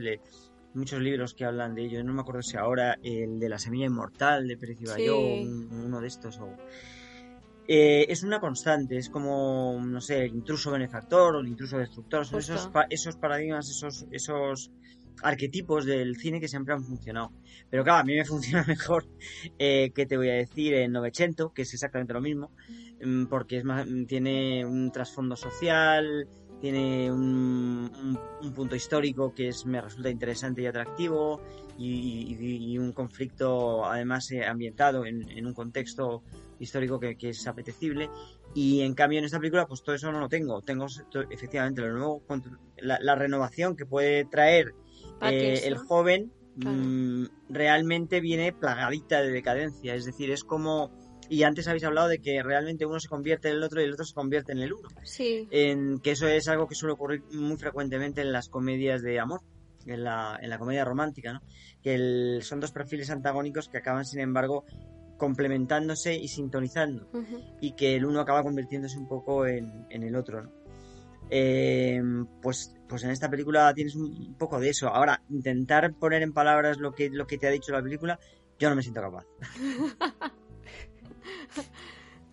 muchos libros que hablan de ello. No me acuerdo si ahora el de la semilla inmortal de Pérez y uno de estos. Eh, es una constante, es como, no sé, el intruso benefactor o el intruso destructor. Son esos, esos paradigmas, esos, esos arquetipos del cine que siempre han funcionado. Pero claro, a mí me (laughs) funciona mejor, eh, que te voy a decir, en Novecento, que es exactamente lo mismo. Mm, porque es más, tiene un trasfondo social, tiene un, punto histórico que es, me resulta interesante y atractivo y, un conflicto además eh, ambientado en, un contexto histórico que, es apetecible y en cambio en esta película pues todo eso no lo tengo tengo efectivamente lo nuevo la, renovación que puede traer eh, el joven mm, realmente viene plagadita de decadencia es decir es como y antes habéis hablado de que realmente uno se convierte en el otro y el otro se convierte en el uno. Sí. En, que eso es algo que suele ocurrir muy frecuentemente en las comedias de amor, en la, en la comedia romántica, ¿no? Que son dos perfiles antagónicos que acaban, sin embargo, complementándose y sintonizando. Y que el uno acaba convirtiéndose un poco en, en el otro, ¿no? Eh, pues, pues en esta película tienes un poco de eso. Ahora, intentar poner en palabras lo que, lo que te ha dicho la película, yo no me siento capaz.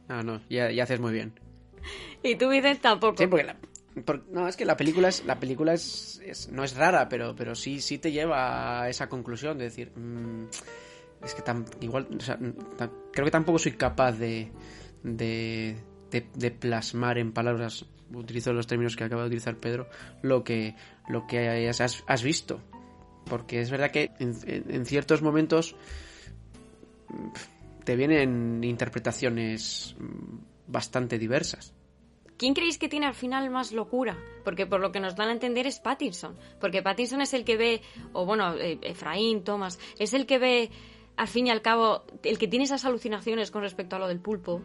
Ah, (laughs) no, ya, haces muy bien. Y tú, dices tampoco. Sí, porque no, es que la película es la película es, no es rara, pero, pero sí, sí te lleva a esa conclusión de decir, mm, es que tan, igual, creo que tampoco soy capaz de, de, de, plasmar en palabras, utilizo los términos que acaba de utilizar Pedro, lo que, lo que has, visto. Porque es verdad que en, en ciertos momentos te vienen interpretaciones mm, bastante diversas. ¿Quién creéis que tiene al final más locura? Porque por lo que nos dan a entender es Pattinson. Porque Pattinson es el que ve, o bueno, eh, Efraín, Thomas, es el que ve, al fin y al cabo, el que tiene esas alucinaciones con respecto a lo del pulpo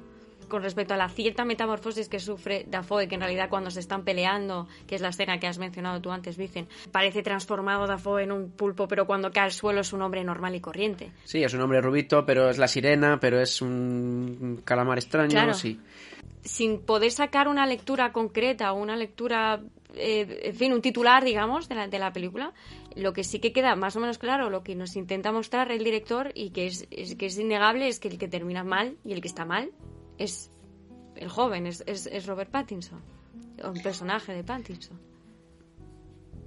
con respecto a la cierta metamorfosis que sufre Dafoe, que en realidad cuando se están peleando, que es la escena que has mencionado tú antes, Vicen, parece transformado Dafoe en un pulpo, pero cuando cae al suelo es un hombre normal y corriente. Sí, es un hombre rubito, pero es la sirena, pero es un calamar extraño, sí. Sin poder sacar una lectura concreta o una lectura eh, en fin, un titular, digamos, de la, de la película. Lo que sí que queda más o menos claro, lo que nos intenta mostrar el director y que es, es, que es innegable, es que el que termina mal y el que está mal es el joven, es, es, Robert Pattinson, un personaje de Pattinson.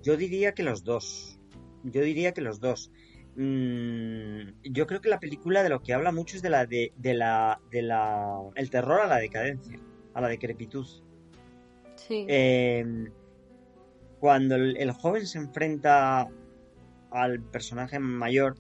Yo diría que los dos. Yo diría que los dos. Mm, yo creo que la película de lo que habla mucho es de la de, la de la el terror a la decadencia, a la decrepitud. Sí. Eh, cuando el, joven se enfrenta al personaje mayor,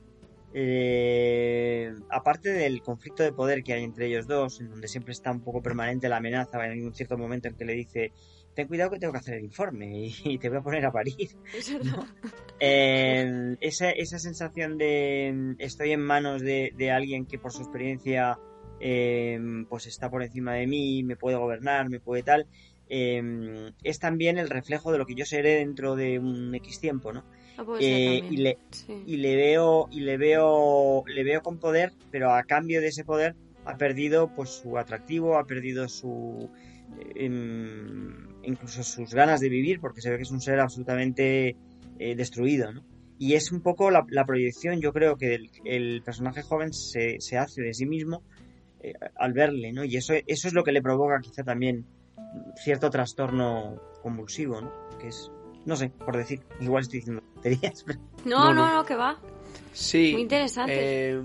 eh, aparte del conflicto de poder que hay entre ellos dos, en donde siempre está un poco permanente la amenaza, en un cierto momento en que le dice, ten cuidado que tengo que hacer el informe y, (laughs) te voy a poner a parir. (laughs) Eh, esa, esa, sensación de estoy en manos de, alguien que por su experiencia eh, pues está por encima de mí, me puede gobernar, me puede tal, es también el reflejo de lo que yo seré dentro de un X tiempo, ¿no? Eh, y, le, y le veo y le veo le veo con poder pero a cambio de ese poder ha perdido pues su atractivo ha perdido su em, incluso sus ganas de vivir porque se ve que es un ser absolutamente eh, destruido y es un poco la, proyección yo creo que el, personaje joven se, se, hace de sí mismo eh, al verle no y eso eso es lo que le provoca quizá también cierto trastorno convulsivo no que es no sé, por decir, igual estoy diciendo tonterías. No, no, no, que va. Sí. Muy interesante. Eh,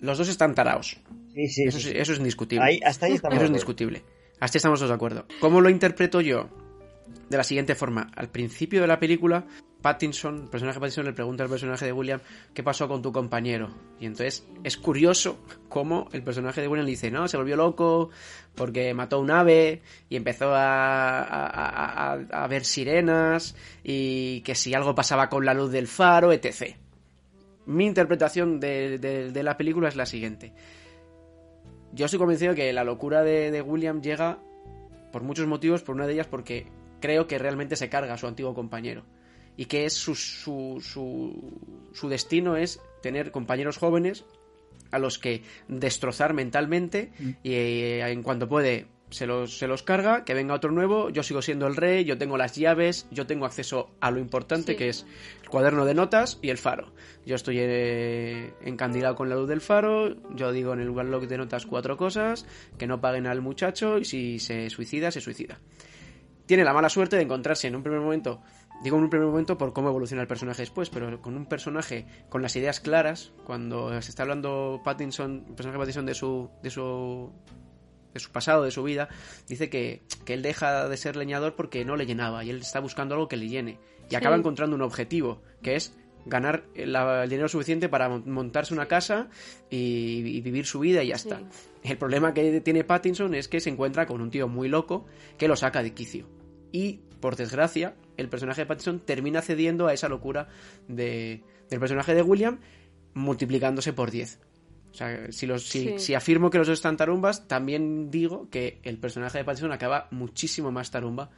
los dos están taraos. Sí, sí. Eso, eso es indiscutible. hasta ahí estamos. Eso es indiscutible. Hasta ahí estamos todos de acuerdo. ¿Cómo lo interpreto yo? De la siguiente forma. Al principio de la película, Pattinson, el personaje Pattinson le pregunta al personaje de William qué pasó con tu compañero. Y entonces es curioso cómo el personaje de William le dice, no, se volvió loco porque mató un ave y empezó a, a, ver sirenas y que si algo pasaba con la luz del faro, etc. Mi interpretación de, la película es la siguiente. Yo estoy convencido que la locura de, de William llega por muchos motivos, por una de ellas porque creo que realmente se carga a su antiguo compañero y que es su, su, su, destino es tener compañeros jóvenes a los que destrozar mentalmente mm. y eh, en cuanto puede se los, se los carga, que venga otro nuevo, yo sigo siendo el rey, yo tengo las llaves, yo tengo acceso a lo importante que es el cuaderno de notas y el faro. Yo estoy eh, encandilado con la luz del faro, yo digo en el blog de notas cuatro cosas, que no paguen al muchacho y si se suicida, se suicida. Tiene la mala suerte de encontrarse en un primer momento Digo en un primer momento por cómo evoluciona el personaje después, pero con un personaje con las ideas claras, cuando se está hablando Pattinson, el personaje Pattinson de su, de su, de su pasado, de su vida, dice que, que, él deja de ser leñador porque no le llenaba y él está buscando algo que le llene. Y acaba encontrando un objetivo, que es ganar el, dinero suficiente para montarse una casa y, vivir su vida y ya está. El problema que tiene Pattinson es que se encuentra con un tío muy loco que lo saca de quicio. Y, por desgracia, el personaje de Pattinson termina cediendo a esa locura de, del personaje de William, multiplicándose por 10. O sea, si, los, si, afirmo que los dos están tarumbas, también digo que el personaje de Pattinson acaba muchísimo más tarumba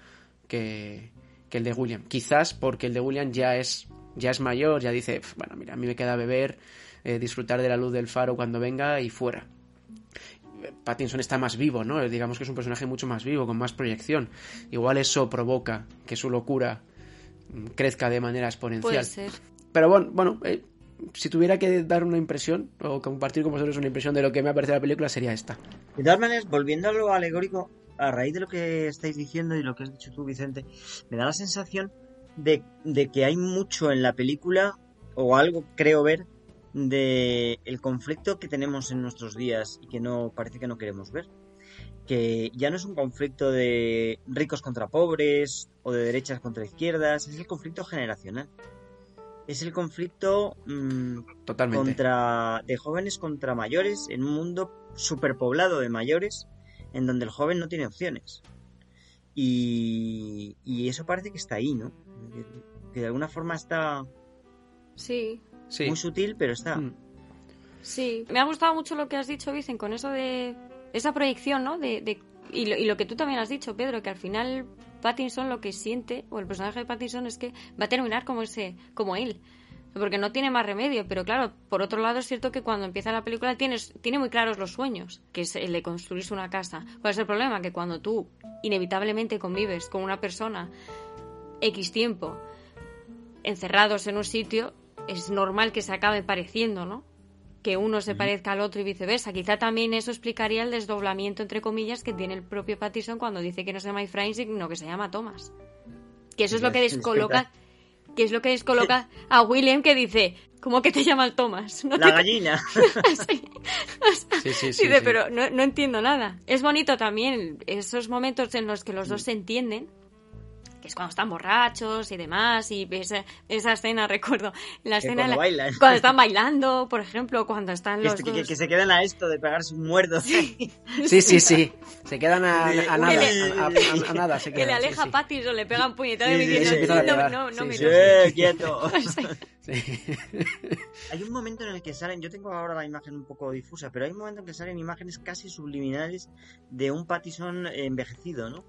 que, el de William. Quizás porque el de William ya es, ya es mayor, ya dice, bueno, mira, a mí me queda beber, eh, disfrutar de la luz del faro cuando venga y fuera. Pattinson está más vivo, ¿no? Digamos que es un personaje mucho más vivo, con más proyección. Igual eso provoca que su locura crezca de manera exponencial. Puede ser. Pero bueno, bueno eh, si tuviera que dar una impresión o compartir con vosotros una impresión de lo que me ha parecido la película, sería esta. De todas maneras, volviendo a lo alegórico, a raíz de lo que estáis diciendo y lo que has dicho tú, Vicente, me da la sensación de, de que hay mucho en la película, o algo creo ver, de el conflicto que tenemos en nuestros días y que no parece que no queremos ver que ya no es un conflicto de ricos contra pobres o de derechas contra izquierdas, es el conflicto generacional. Es el conflicto mm, contra de jóvenes contra mayores en un mundo superpoblado de mayores en donde el joven no tiene opciones. Y, y eso parece que está ahí, ¿no? Que de alguna forma está Sí, muy sutil, pero está. Mm. Sí, me ha gustado mucho lo que has dicho, Vicen, con eso de esa proyección, ¿no? De, y, lo, que tú también has dicho, Pedro, que al final Pattinson lo que siente, o el personaje de Pattinson, es que va a terminar como, ese, como él. Porque no tiene más remedio, pero claro, por otro lado es cierto que cuando empieza la película tienes, tiene muy claros los sueños, que es el de construirse una casa. ¿Cuál es el problema? Que cuando tú inevitablemente convives con una persona X tiempo, encerrados en un sitio, es normal que se acabe pareciendo, ¿no? Que uno se parezca al otro y viceversa. Quizá también eso explicaría el desdoblamiento, entre comillas, que tiene el propio Pattison cuando dice que no se llama Efraín, sino que se llama Thomas. Que eso es lo que descoloca, que es lo que descoloca a William que dice, ¿cómo que te llama el Thomas? (laughs) ¿No La gallina. (laughs) sí, sí, sí, dice, pero no, no entiendo nada. Es bonito también esos momentos en los que los dos se entienden que es cuando están borrachos y demás, y esa, esa escena, (laughs) recuerdo, la escena cuando en la- bailan. cuando están (laughs) bailando, por ejemplo, cuando están los que- que- dos- que se quedan a esto de pegarse un muerdo. Sí, (laughs) sí, sí. Se quedan a, nada. que A, a- a nada se que le quedan. sí, aleja sí. Pattinson, le pegan y empiezan a no, pegar. no, no Sí, me sí, toques". ¡Eh, quieto! Hay un momento en el que salen, yo tengo ahora la imagen un poco difusa, pero hay un momento en que salen imágenes casi subliminales de un Pattison envejecido, ¿no?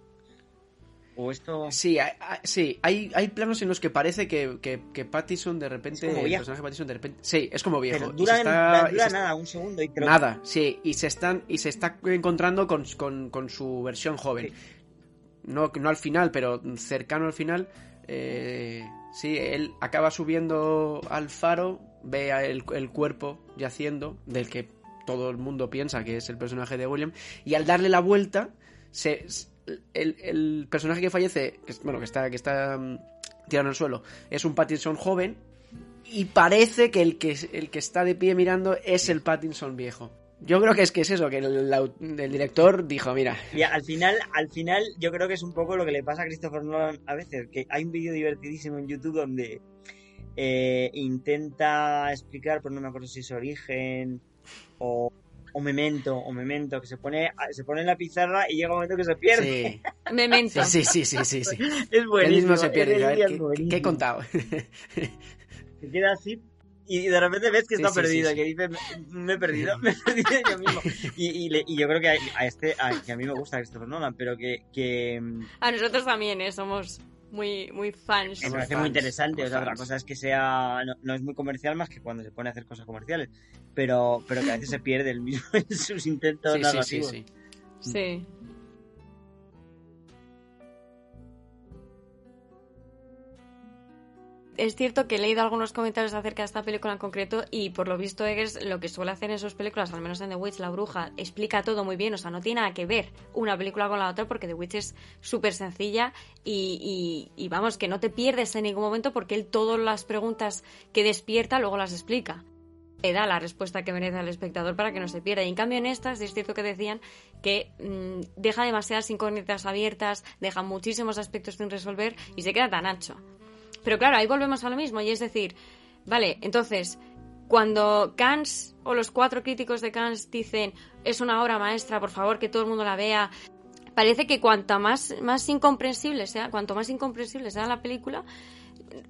O esto... Sí, hay, sí, hay, hay planos en los que parece que, que, que Pattison de repente. Como el personaje Pattison de repente. Sí, es como viejo. Pero dura, está- nada, un segundo y te lo- Nada, sí, y se están y se está encontrando con, con- con su versión joven. Sí. No, no al final, pero cercano al final. eh, sí, él acaba subiendo al faro, ve el, el cuerpo yaciendo, del que todo el mundo piensa que es el personaje de William, y al darle la vuelta, se, el, personaje que fallece, que, bueno, que está, que está mm, tirado en el suelo, es un Pattinson joven, y parece que el que, el que está de pie mirando es el Pattinson viejo. Yo creo que es que es eso, que el, director dijo, mira, Y al final, al final, yo creo que es un poco lo que le pasa a Christopher Nolan a veces, que hay un vídeo divertidísimo en YouTube donde eh, intenta explicar, pero no me acuerdo si es origen o, o memento, o memento, que se pone, se pone en la pizarra y llega un momento que se pierde. sí, (laughs) Memento. sí, sí, sí, sí, sí. Es buenísimo. mismo se pierde, a ver, ¿qué, he contado? Se queda así y de repente ves que está sí, perdido, sí, sí. que dice, me, he perdido, me he perdido yo mismo. Y, y, le- y yo creo que a, a este, a, que a mí me gusta Christopher Nolan, pero que, que mm, A nosotros también, ¿eh? somos muy, muy fans. me parece fans, muy interesante. O sea, otra cosa es que sea, no, no es muy comercial más que cuando se pone a hacer cosas comerciales, pero, pero que a veces se pierde el mismo (laughs) en sus intentos Sí, sí, sí. Sí. Es cierto que he leído algunos comentarios acerca de esta película en concreto y por lo visto Eggers lo que suele hacer en sus películas, al menos en The Witch, La Bruja, explica todo muy bien, o sea, no tiene nada que ver una película con la otra porque The Witch es súper sencilla y, vamos, que no te pierdes en ningún momento porque él todas las preguntas que despierta luego las explica. Le da la respuesta que merece al espectador para que no se pierda. Y en cambio en estas es cierto que decían que mm, deja demasiadas incógnitas abiertas, deja muchísimos aspectos sin resolver y se queda tan ancho. Pero claro, ahí volvemos a lo mismo, y es decir, vale, entonces, cuando Cannes o los cuatro críticos de Cannes dicen es una obra maestra, por favor, que todo el mundo la vea, parece que cuanta más, más incomprensible sea, cuanto más incomprensible sea la película,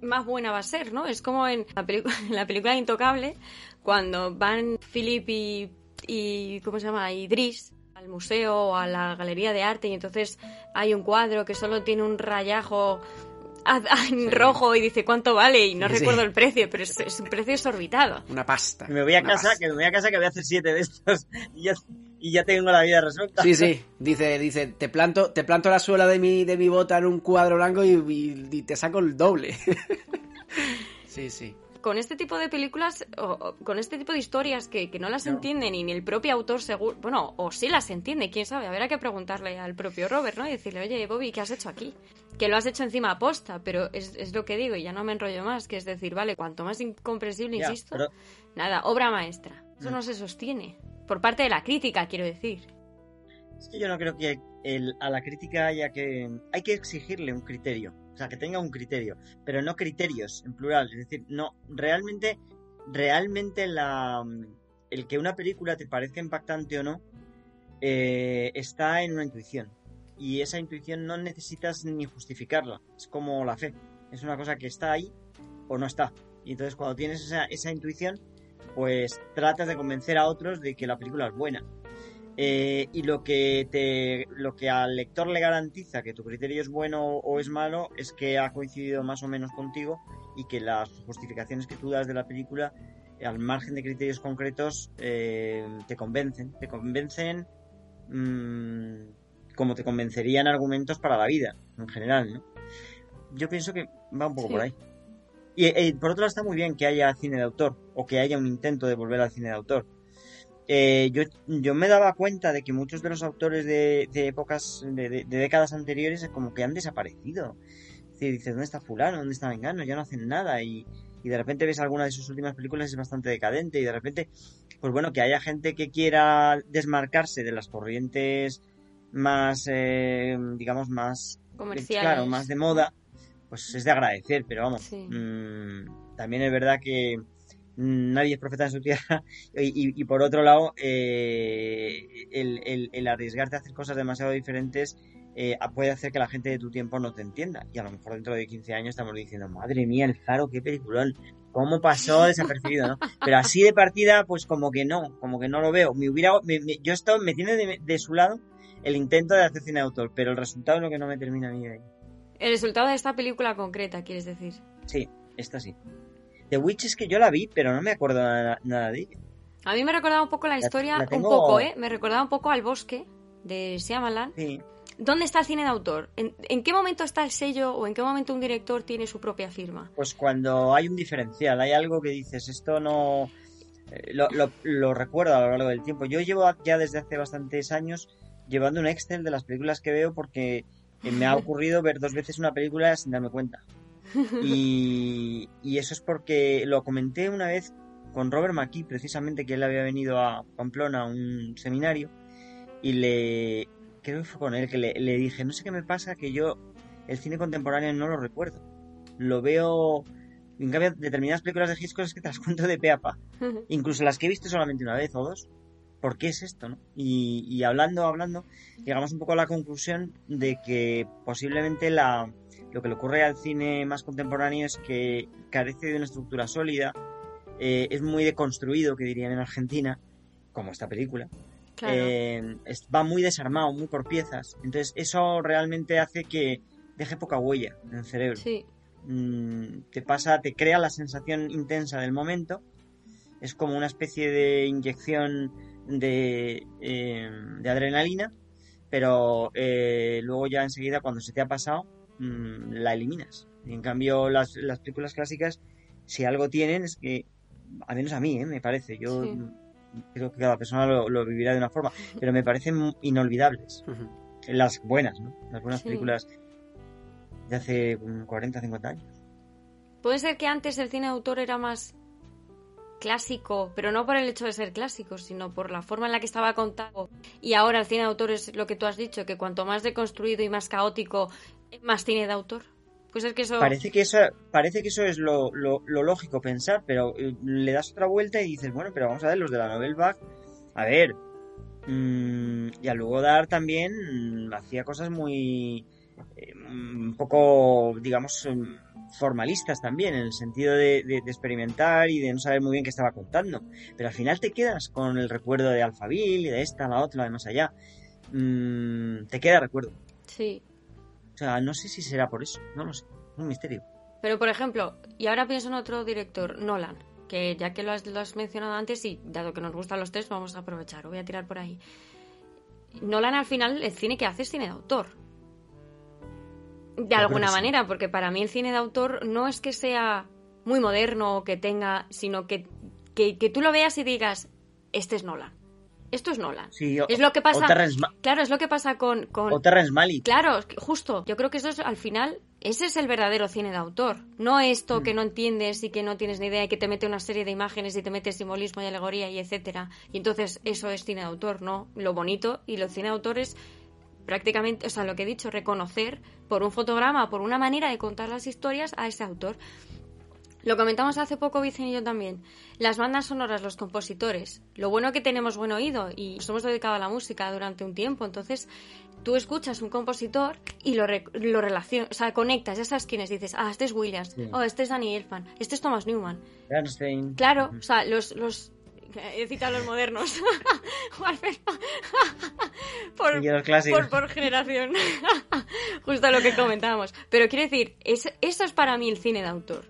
más buena va a ser, ¿no? Es como en la, (laughs) en la película Intocable, cuando van Philip y, y ¿cómo se llama? Idris al museo o a la galería de arte y entonces hay un cuadro que solo tiene un rayajo en rojo y dice cuánto vale y no Sí, sí. recuerdo el precio, pero es, es un precio exorbitado. Una pasta. Me voy a casa, pasta. que me voy a casa que voy a hacer siete de estos (laughs) y ya, y ya tengo la vida resuelta. Sí, sí, dice, dice, te planto, te planto la suela de mi, de mi bota en un cuadro blanco y, y- y te saco el doble. (laughs) sí, sí. Con este tipo de películas, o, o con este tipo de historias que, que no las entiende ni, ni el propio autor seguro, bueno, o sí las entiende, quién sabe, habrá que preguntarle al propio Robert, ¿no? Y decirle, oye, Bobby, ¿qué has hecho aquí? Que lo has hecho encima aposta, pero es, es lo que digo y ya no me enrollo más, que es decir, vale, cuanto más incomprensible, insisto, pero- nada, obra maestra. Eso Mm. no se sostiene. Por parte de la crítica, quiero decir. Es que yo no creo que el- a la crítica haya que... Hay que exigirle un criterio. Sea, que tenga un criterio. Pero no criterios, en plural. Es decir, no, realmente, realmente la, el que una película te parezca impactante o no, eh, está en una intuición. Y esa intuición no necesitas ni justificarla. Es como la fe. Es una cosa que está ahí o no está. Y entonces cuando tienes esa, esa intuición, pues tratas de convencer a otros de que la película es buena. Eh, y lo que te lo que al lector le garantiza que tu criterio es bueno o es malo es que ha coincidido más o menos contigo y que las justificaciones que tú das de la película eh, al margen de criterios concretos eh, te convencen te convencen mm, como te convencerían argumentos para la vida en general ¿no? yo pienso que va un poco Sí. por ahí y eh, por otro lado está muy bien que haya cine de autor o que haya un intento de volver al cine de autor eh, yo, yo me daba cuenta de que muchos de los autores de, de épocas, de, de- de décadas anteriores, eh, como que han desaparecido. Es decir, dices, ¿dónde está fulano? ¿Dónde está Vengano? Ya no hacen nada. Y, y de repente ves alguna de sus últimas películas y es bastante decadente. Y de repente, pues bueno, que haya gente que quiera desmarcarse de las corrientes más, eh, digamos, más comerciales. claro, más de moda, pues es de agradecer, pero vamos, mmm, también es verdad que nadie es profeta en su tierra. (laughs) Y, y por otro lado eh, el, el, el, arriesgarte a hacer cosas demasiado diferentes eh, puede hacer que la gente de tu tiempo no te entienda. Y a lo mejor dentro de 15 años estamos diciendo madre mía el Faro qué peliculón cómo pasó desapercibido no (laughs) pero así de partida pues como que no como que no lo veo. Me hubiera me, me, yo esto me tiene de, de, su lado el intento de hacer cine de autor pero el resultado es lo que no me termina a mí de ahí el resultado de esta película concreta quieres decir. Sí esta sí The Witch es que yo la vi, pero no me acuerdo nada, nada de ella. A mí me recordaba un poco la historia, la, la tengo... un poco, ¿eh? Me recordaba un poco al bosque de Shyamalan. Sí. ¿Dónde está el cine de autor? ¿En, ¿En, qué momento está el sello o en qué momento un director tiene su propia firma? Pues cuando hay un diferencial, hay algo que dices, esto no... Eh, lo, lo, lo recuerdo a lo largo del tiempo. Yo llevo ya desde hace bastantes años llevando un Excel de las películas que veo porque me ha (laughs) ocurrido ver dos veces una película sin darme cuenta. Y, y, eso es porque lo comenté una vez con Robert McKee, precisamente, que él había venido a Pamplona a un seminario, y le. Creo que fue con él que le, le, dije: No sé qué me pasa, que yo el cine contemporáneo no lo recuerdo. Lo veo. En cambio, determinadas películas de Hitchcock es que te las cuento de pe a pa. (laughs) Incluso las que he visto solamente una vez o dos. ¿Por qué es esto? No? Y, y hablando, hablando, llegamos un poco a la conclusión de que posiblemente la lo que le ocurre al cine más contemporáneo es que carece de una estructura sólida, eh, es muy deconstruido, que dirían en Argentina, como esta película. Claro. Eh, va muy desarmado, muy por piezas. Entonces eso realmente hace que deje poca huella en el cerebro. Sí. Mm, te pasa, te crea la sensación intensa del momento. Es como una especie de inyección de, eh, de adrenalina, pero luego ya enseguida cuando se te ha pasado mmm, la eliminas. Y en cambio, las, las, películas clásicas, si algo tienen, es que, al menos a mí, ¿eh? me parece, yo sí. creo que cada persona lo, lo, vivirá de una forma, pero me parecen inolvidables. Uh -huh. Las buenas, ¿no? Las buenas sí. películas de hace 40, 50 años. Puede ser que antes el cine de autor era más clásico, pero no por el hecho de ser clásico, sino por la forma en la que estaba contado. Y ahora el cine de autor es lo que tú has dicho, que cuanto más deconstruido y más caótico, más cine de autor. Pues es que eso... Parece que eso, parece que eso es lo, lo, lo lógico pensar, pero eh, le das otra vuelta y dices, bueno, pero vamos a ver, los de la Novel Bach, a ver, mmm, y a luego dar también mmm, hacía cosas muy... Eh, un poco, digamos, formalistas también, en el sentido de, de, de, experimentar y de no saber muy bien qué estaba contando. Pero al final te quedas con el recuerdo de Alphaville y de esta, la otra, la de más allá. Mm, te queda recuerdo. Sí. O sea, no sé si será por eso, no lo sé. Un misterio. Pero, por ejemplo, y ahora pienso en otro director, Nolan, que ya que lo has, lo has mencionado antes y dado que nos gustan los tres, vamos a aprovechar, voy a tirar por ahí. Nolan al final, el cine que hace es cine de autor de alguna sí. manera, porque para mí el cine de autor no es que sea muy moderno o que tenga, sino que, que, que tú lo veas y digas, este es Nolan. Esto es Nolan. Sí, o, es lo que pasa. Claro, es lo que pasa con. con o Terrence Malick. Claro, justo. Yo creo que eso es al final. Ese es el verdadero cine de autor. No esto mm. que no entiendes y que no tienes ni idea y que te mete una serie de imágenes y te mete simbolismo y alegoría y etcétera. Y entonces eso es cine de autor, ¿no? Lo bonito y lo cine de autor es prácticamente, o sea, lo que he dicho, reconocer por un fotograma, por una manera de contar las historias a ese autor. Lo comentamos hace poco, Vicen y yo también. Las bandas sonoras, los compositores. Lo bueno que tenemos buen oído y nos hemos dedicado a la música durante un tiempo. Entonces, tú escuchas un compositor y lo, re, lo relacionas, o sea, conectas, ya sabes quién es. Dices, ah, este es Williams, sí. oh, este es Danny Elfman, este es Thomas Newman. Bernstein. Claro, o sea, los, los he citado los modernos (laughs) (laughs) por, por, por, generación (laughs) justo lo que comentábamos pero quiero decir es, eso es para mí el cine de autor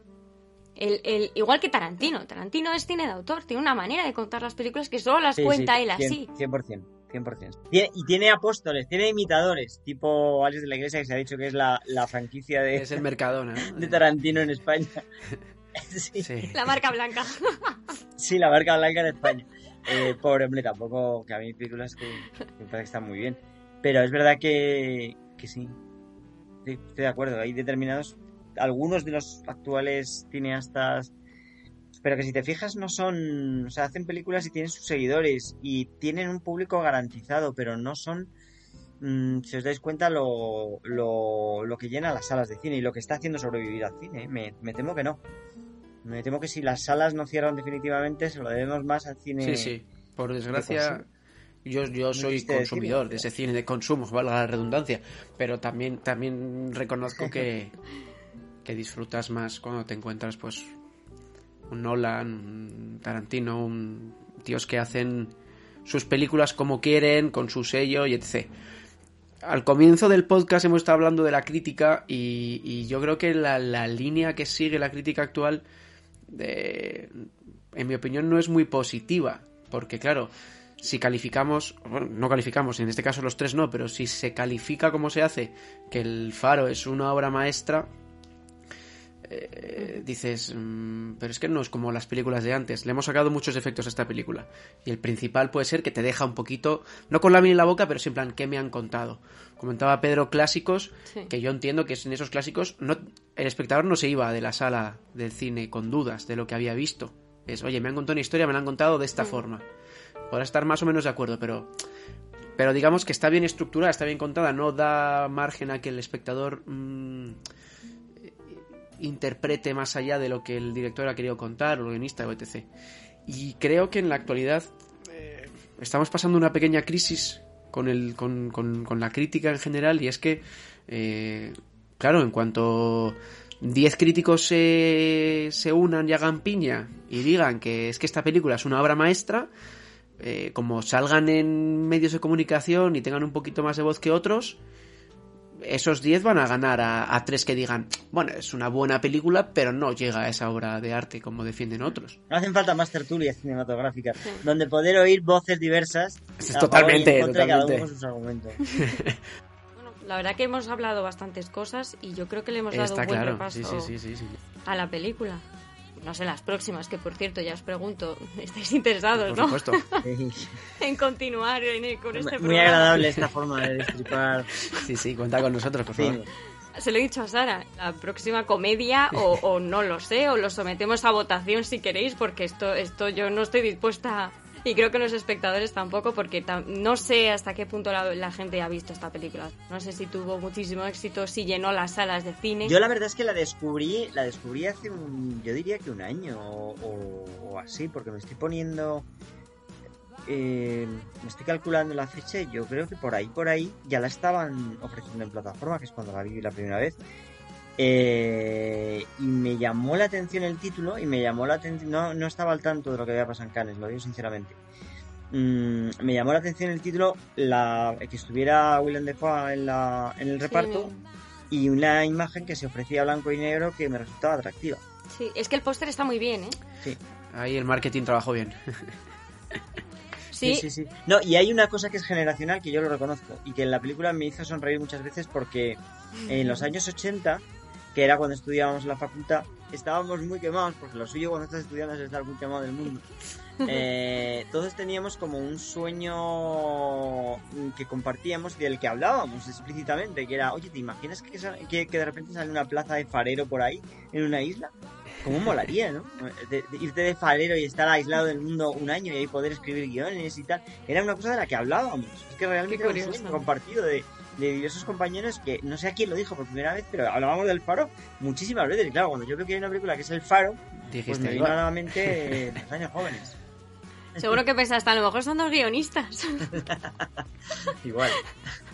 el, el, igual que Tarantino Tarantino es cine de autor tiene una manera de contar las películas que solo las sí, cuenta sí, él así 100%, 100%. Tiene, y tiene apóstoles, tiene imitadores, tipo Alex de la Iglesia, que se ha dicho que es la, la franquicia de, es el Mercadona, ¿no? (laughs) de Tarantino en España. (laughs) Sí. Sí. La marca blanca. (laughs) sí, la marca blanca en España. Eh, pobre hombre, tampoco, que a mí películas que, que me parece que están muy bien. Pero es verdad que, que sí. sí. Estoy de acuerdo. Hay determinados, algunos de los actuales cineastas, pero que si te fijas no son, o sea, hacen películas y tienen sus seguidores y tienen un público garantizado, pero no son mm, si os dais cuenta, lo, lo, lo, que llena las salas de cine y lo que está haciendo sobrevivir al cine. ¿eh? Me, me, temo que no. Me temo que si las salas no cierran definitivamente, se lo debemos más al cine. Sí, sí. Por desgracia, yo, yo soy consumidor de, ese cine de consumo, valga la redundancia. Pero también, también reconozco que, (laughs) que disfrutas más cuando te encuentras, pues, un Nolan, un Tarantino, un tíos que hacen sus películas como quieren, con su sello y etc. Al comienzo del podcast hemos estado hablando de la crítica y, yo creo que la, línea que sigue la crítica actual, en mi opinión, no es muy positiva. Porque claro, si calificamos, bueno, no calificamos, en este caso los tres no, pero si se califica como se hace que el faro es una obra maestra, eh, dices, mm, pero es que no es como las películas de antes. Le hemos sacado muchos efectos a esta película. Y el principal puede ser que te deja un poquito, no con la mina en la boca, pero sí en plan, ¿qué me han contado? Comentaba Pedro clásicos, que yo entiendo que en esos clásicos no, el espectador no se iba de la sala del cine con dudas de lo que había visto. Es, oye, me han contado una historia, me la han contado de esta forma. Podrá estar más o menos de acuerdo, pero pero digamos que está bien estructurada, está bien contada, no da margen a que el espectador mm, interprete más allá de lo que el director ha querido contar, o el guionista, o etc. Y creo que en la actualidad eh, estamos pasando una pequeña crisis con, el, con, con, la crítica en general, y es que, eh, claro, en cuanto 10 críticos se, se unan y hagan piña y digan que es que esta película es una obra maestra, eh, como salgan en medios de comunicación y tengan un poquito más de voz que otros, esos 10 van a ganar a, tres que digan, bueno, es una buena película, pero no llega a esa obra de arte como defienden otros. No hacen falta más tertulias cinematográficas, donde poder oír voces diversas. Es totalmente, totalmente. (laughs) la verdad que hemos hablado bastantes cosas y yo creo que le hemos dado un buen repaso a la película no sé, las próximas, que por cierto ya os pregunto, (laughs) estáis interesados, ¿no? Por supuesto. (laughs) en continuar con este Muy Muy agradable esta (laughs) forma de destripar. Sí, sí, cuenta con nosotros, por favor. Se lo he dicho a Sara, la próxima comedia o, o, no lo sé, o lo sometemos a votación si queréis, porque esto, esto yo no estoy dispuesta y creo que los espectadores tampoco, porque no sé hasta qué punto la, gente ha visto esta película. No sé si tuvo muchísimo éxito, si llenó las salas de cine. Yo la verdad es que la descubrí, la descubrí hace un, yo diría que un año o, así, porque me estoy poniendo, eh, me estoy calculando la fecha yo creo que por ahí, por ahí ya la estaban ofreciendo en plataforma, que es cuando la vi la primera vez. Eh, y me llamó la atención el título y me llamó la atención, no, no estaba al tanto de lo que había pasado en Cannes, lo digo sinceramente. Mm, me llamó la atención el título, la, que estuviera Willem Dafoe en, la, en el reparto y una imagen que se ofrecía blanco y negro que me resultaba atractiva. Sí, es que el póster está muy bien, ¿eh? Sí. Ahí el marketing trabajó bien. ¿Sí? sí, sí, No, y hay una cosa que es generacional que yo lo reconozco y que en la película me hizo sonreír muchas veces porque en los años 80 que era cuando estudiábamos en la facultad, estábamos muy quemados, porque lo suyo cuando estás estudiando es estar muy quemado del mundo. (laughs) Eh, todos teníamos como un sueño que compartíamos y del que hablábamos explícitamente, que era, oye, ¿te imaginas que, que, de repente sale una plaza de farero por ahí, en una isla? ¿Cómo molaría, no? irte de farero y estar aislado del mundo un año y ahí poder escribir guiones y tal. Era una cosa de la que hablábamos. Es que realmente era un sueño compartido de de diversos compañeros que no sé a quién lo dijo por primera vez, pero hablábamos del faro muchísimas veces. Y claro, cuando yo veo que hay una película que es El Faro, pues me vino a la mente (laughs) los años jóvenes. Seguro que pensaste, a lo mejor son dos guionistas. (laughs) Igual.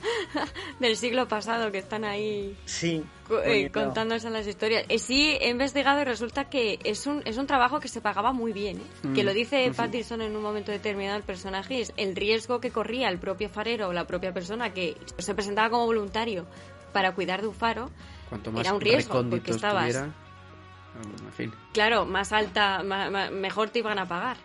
(laughs) Del siglo pasado que están ahí sí, eh, contando esas las historias. Eh, sí, he investigado y resulta que es un, es un trabajo que se pagaba muy bien. ¿eh? Que lo mm, dice Pattinson en un momento determinado el personaje, es el riesgo que corría el propio farero o la propia persona que se presentaba como voluntario para cuidar de un faro. Cuanto más era un riesgo porque estabas. Claro, más alta, mejor te iban a pagar.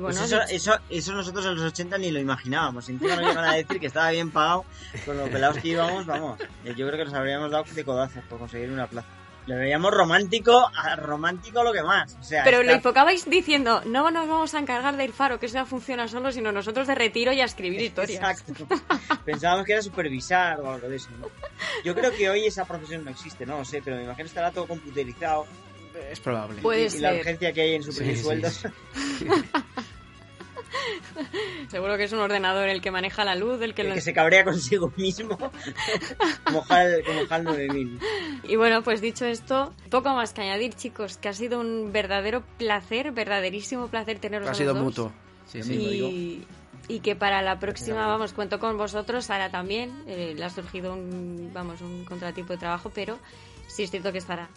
Pues eso, eso, eso, nosotros en los 80 ni lo imaginábamos. Encima nos iban a decir que estaba bien pagado con los pelados que íbamos, vamos. Eh, yo creo que nos habríamos dado de codazos por conseguir una plaza. Le veíamos romántico, romántico lo que más. O sea, Pero lo enfocabais diciendo, no nos vamos a encargar del faro, que eso ya funciona solo, sino nosotros de retiro y a escribir historias. Exacto. Pensábamos que era supervisar o algo de eso. Yo creo que hoy esa profesión no existe, no lo sé, pero me imagino que estará todo computerizado. Es probable. Puede y, la urgencia que hay en suprimir sueldos. (laughs) (laughs) Seguro que es un ordenador el que maneja la luz, el que, El lo- que se cabrea consigo mismo, (laughs) como HAL, como HAL 9000. Y bueno, pues dicho esto, poco más que añadir, chicos, que ha sido un verdadero placer, verdaderísimo placer teneros Ha a sido los dos. mutuo. Sí, digo. Y que para la próxima, vamos, cuento con vosotros, Sara también. eh, le ha surgido un, vamos, un contratipo de trabajo, pero sí es cierto que estará.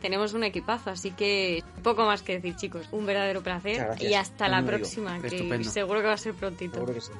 Tenemos un equipazo, así que poco más que decir, chicos. Un verdadero placer y hasta la próxima, que Estupendo. seguro que va a ser prontito. Seguro que sí.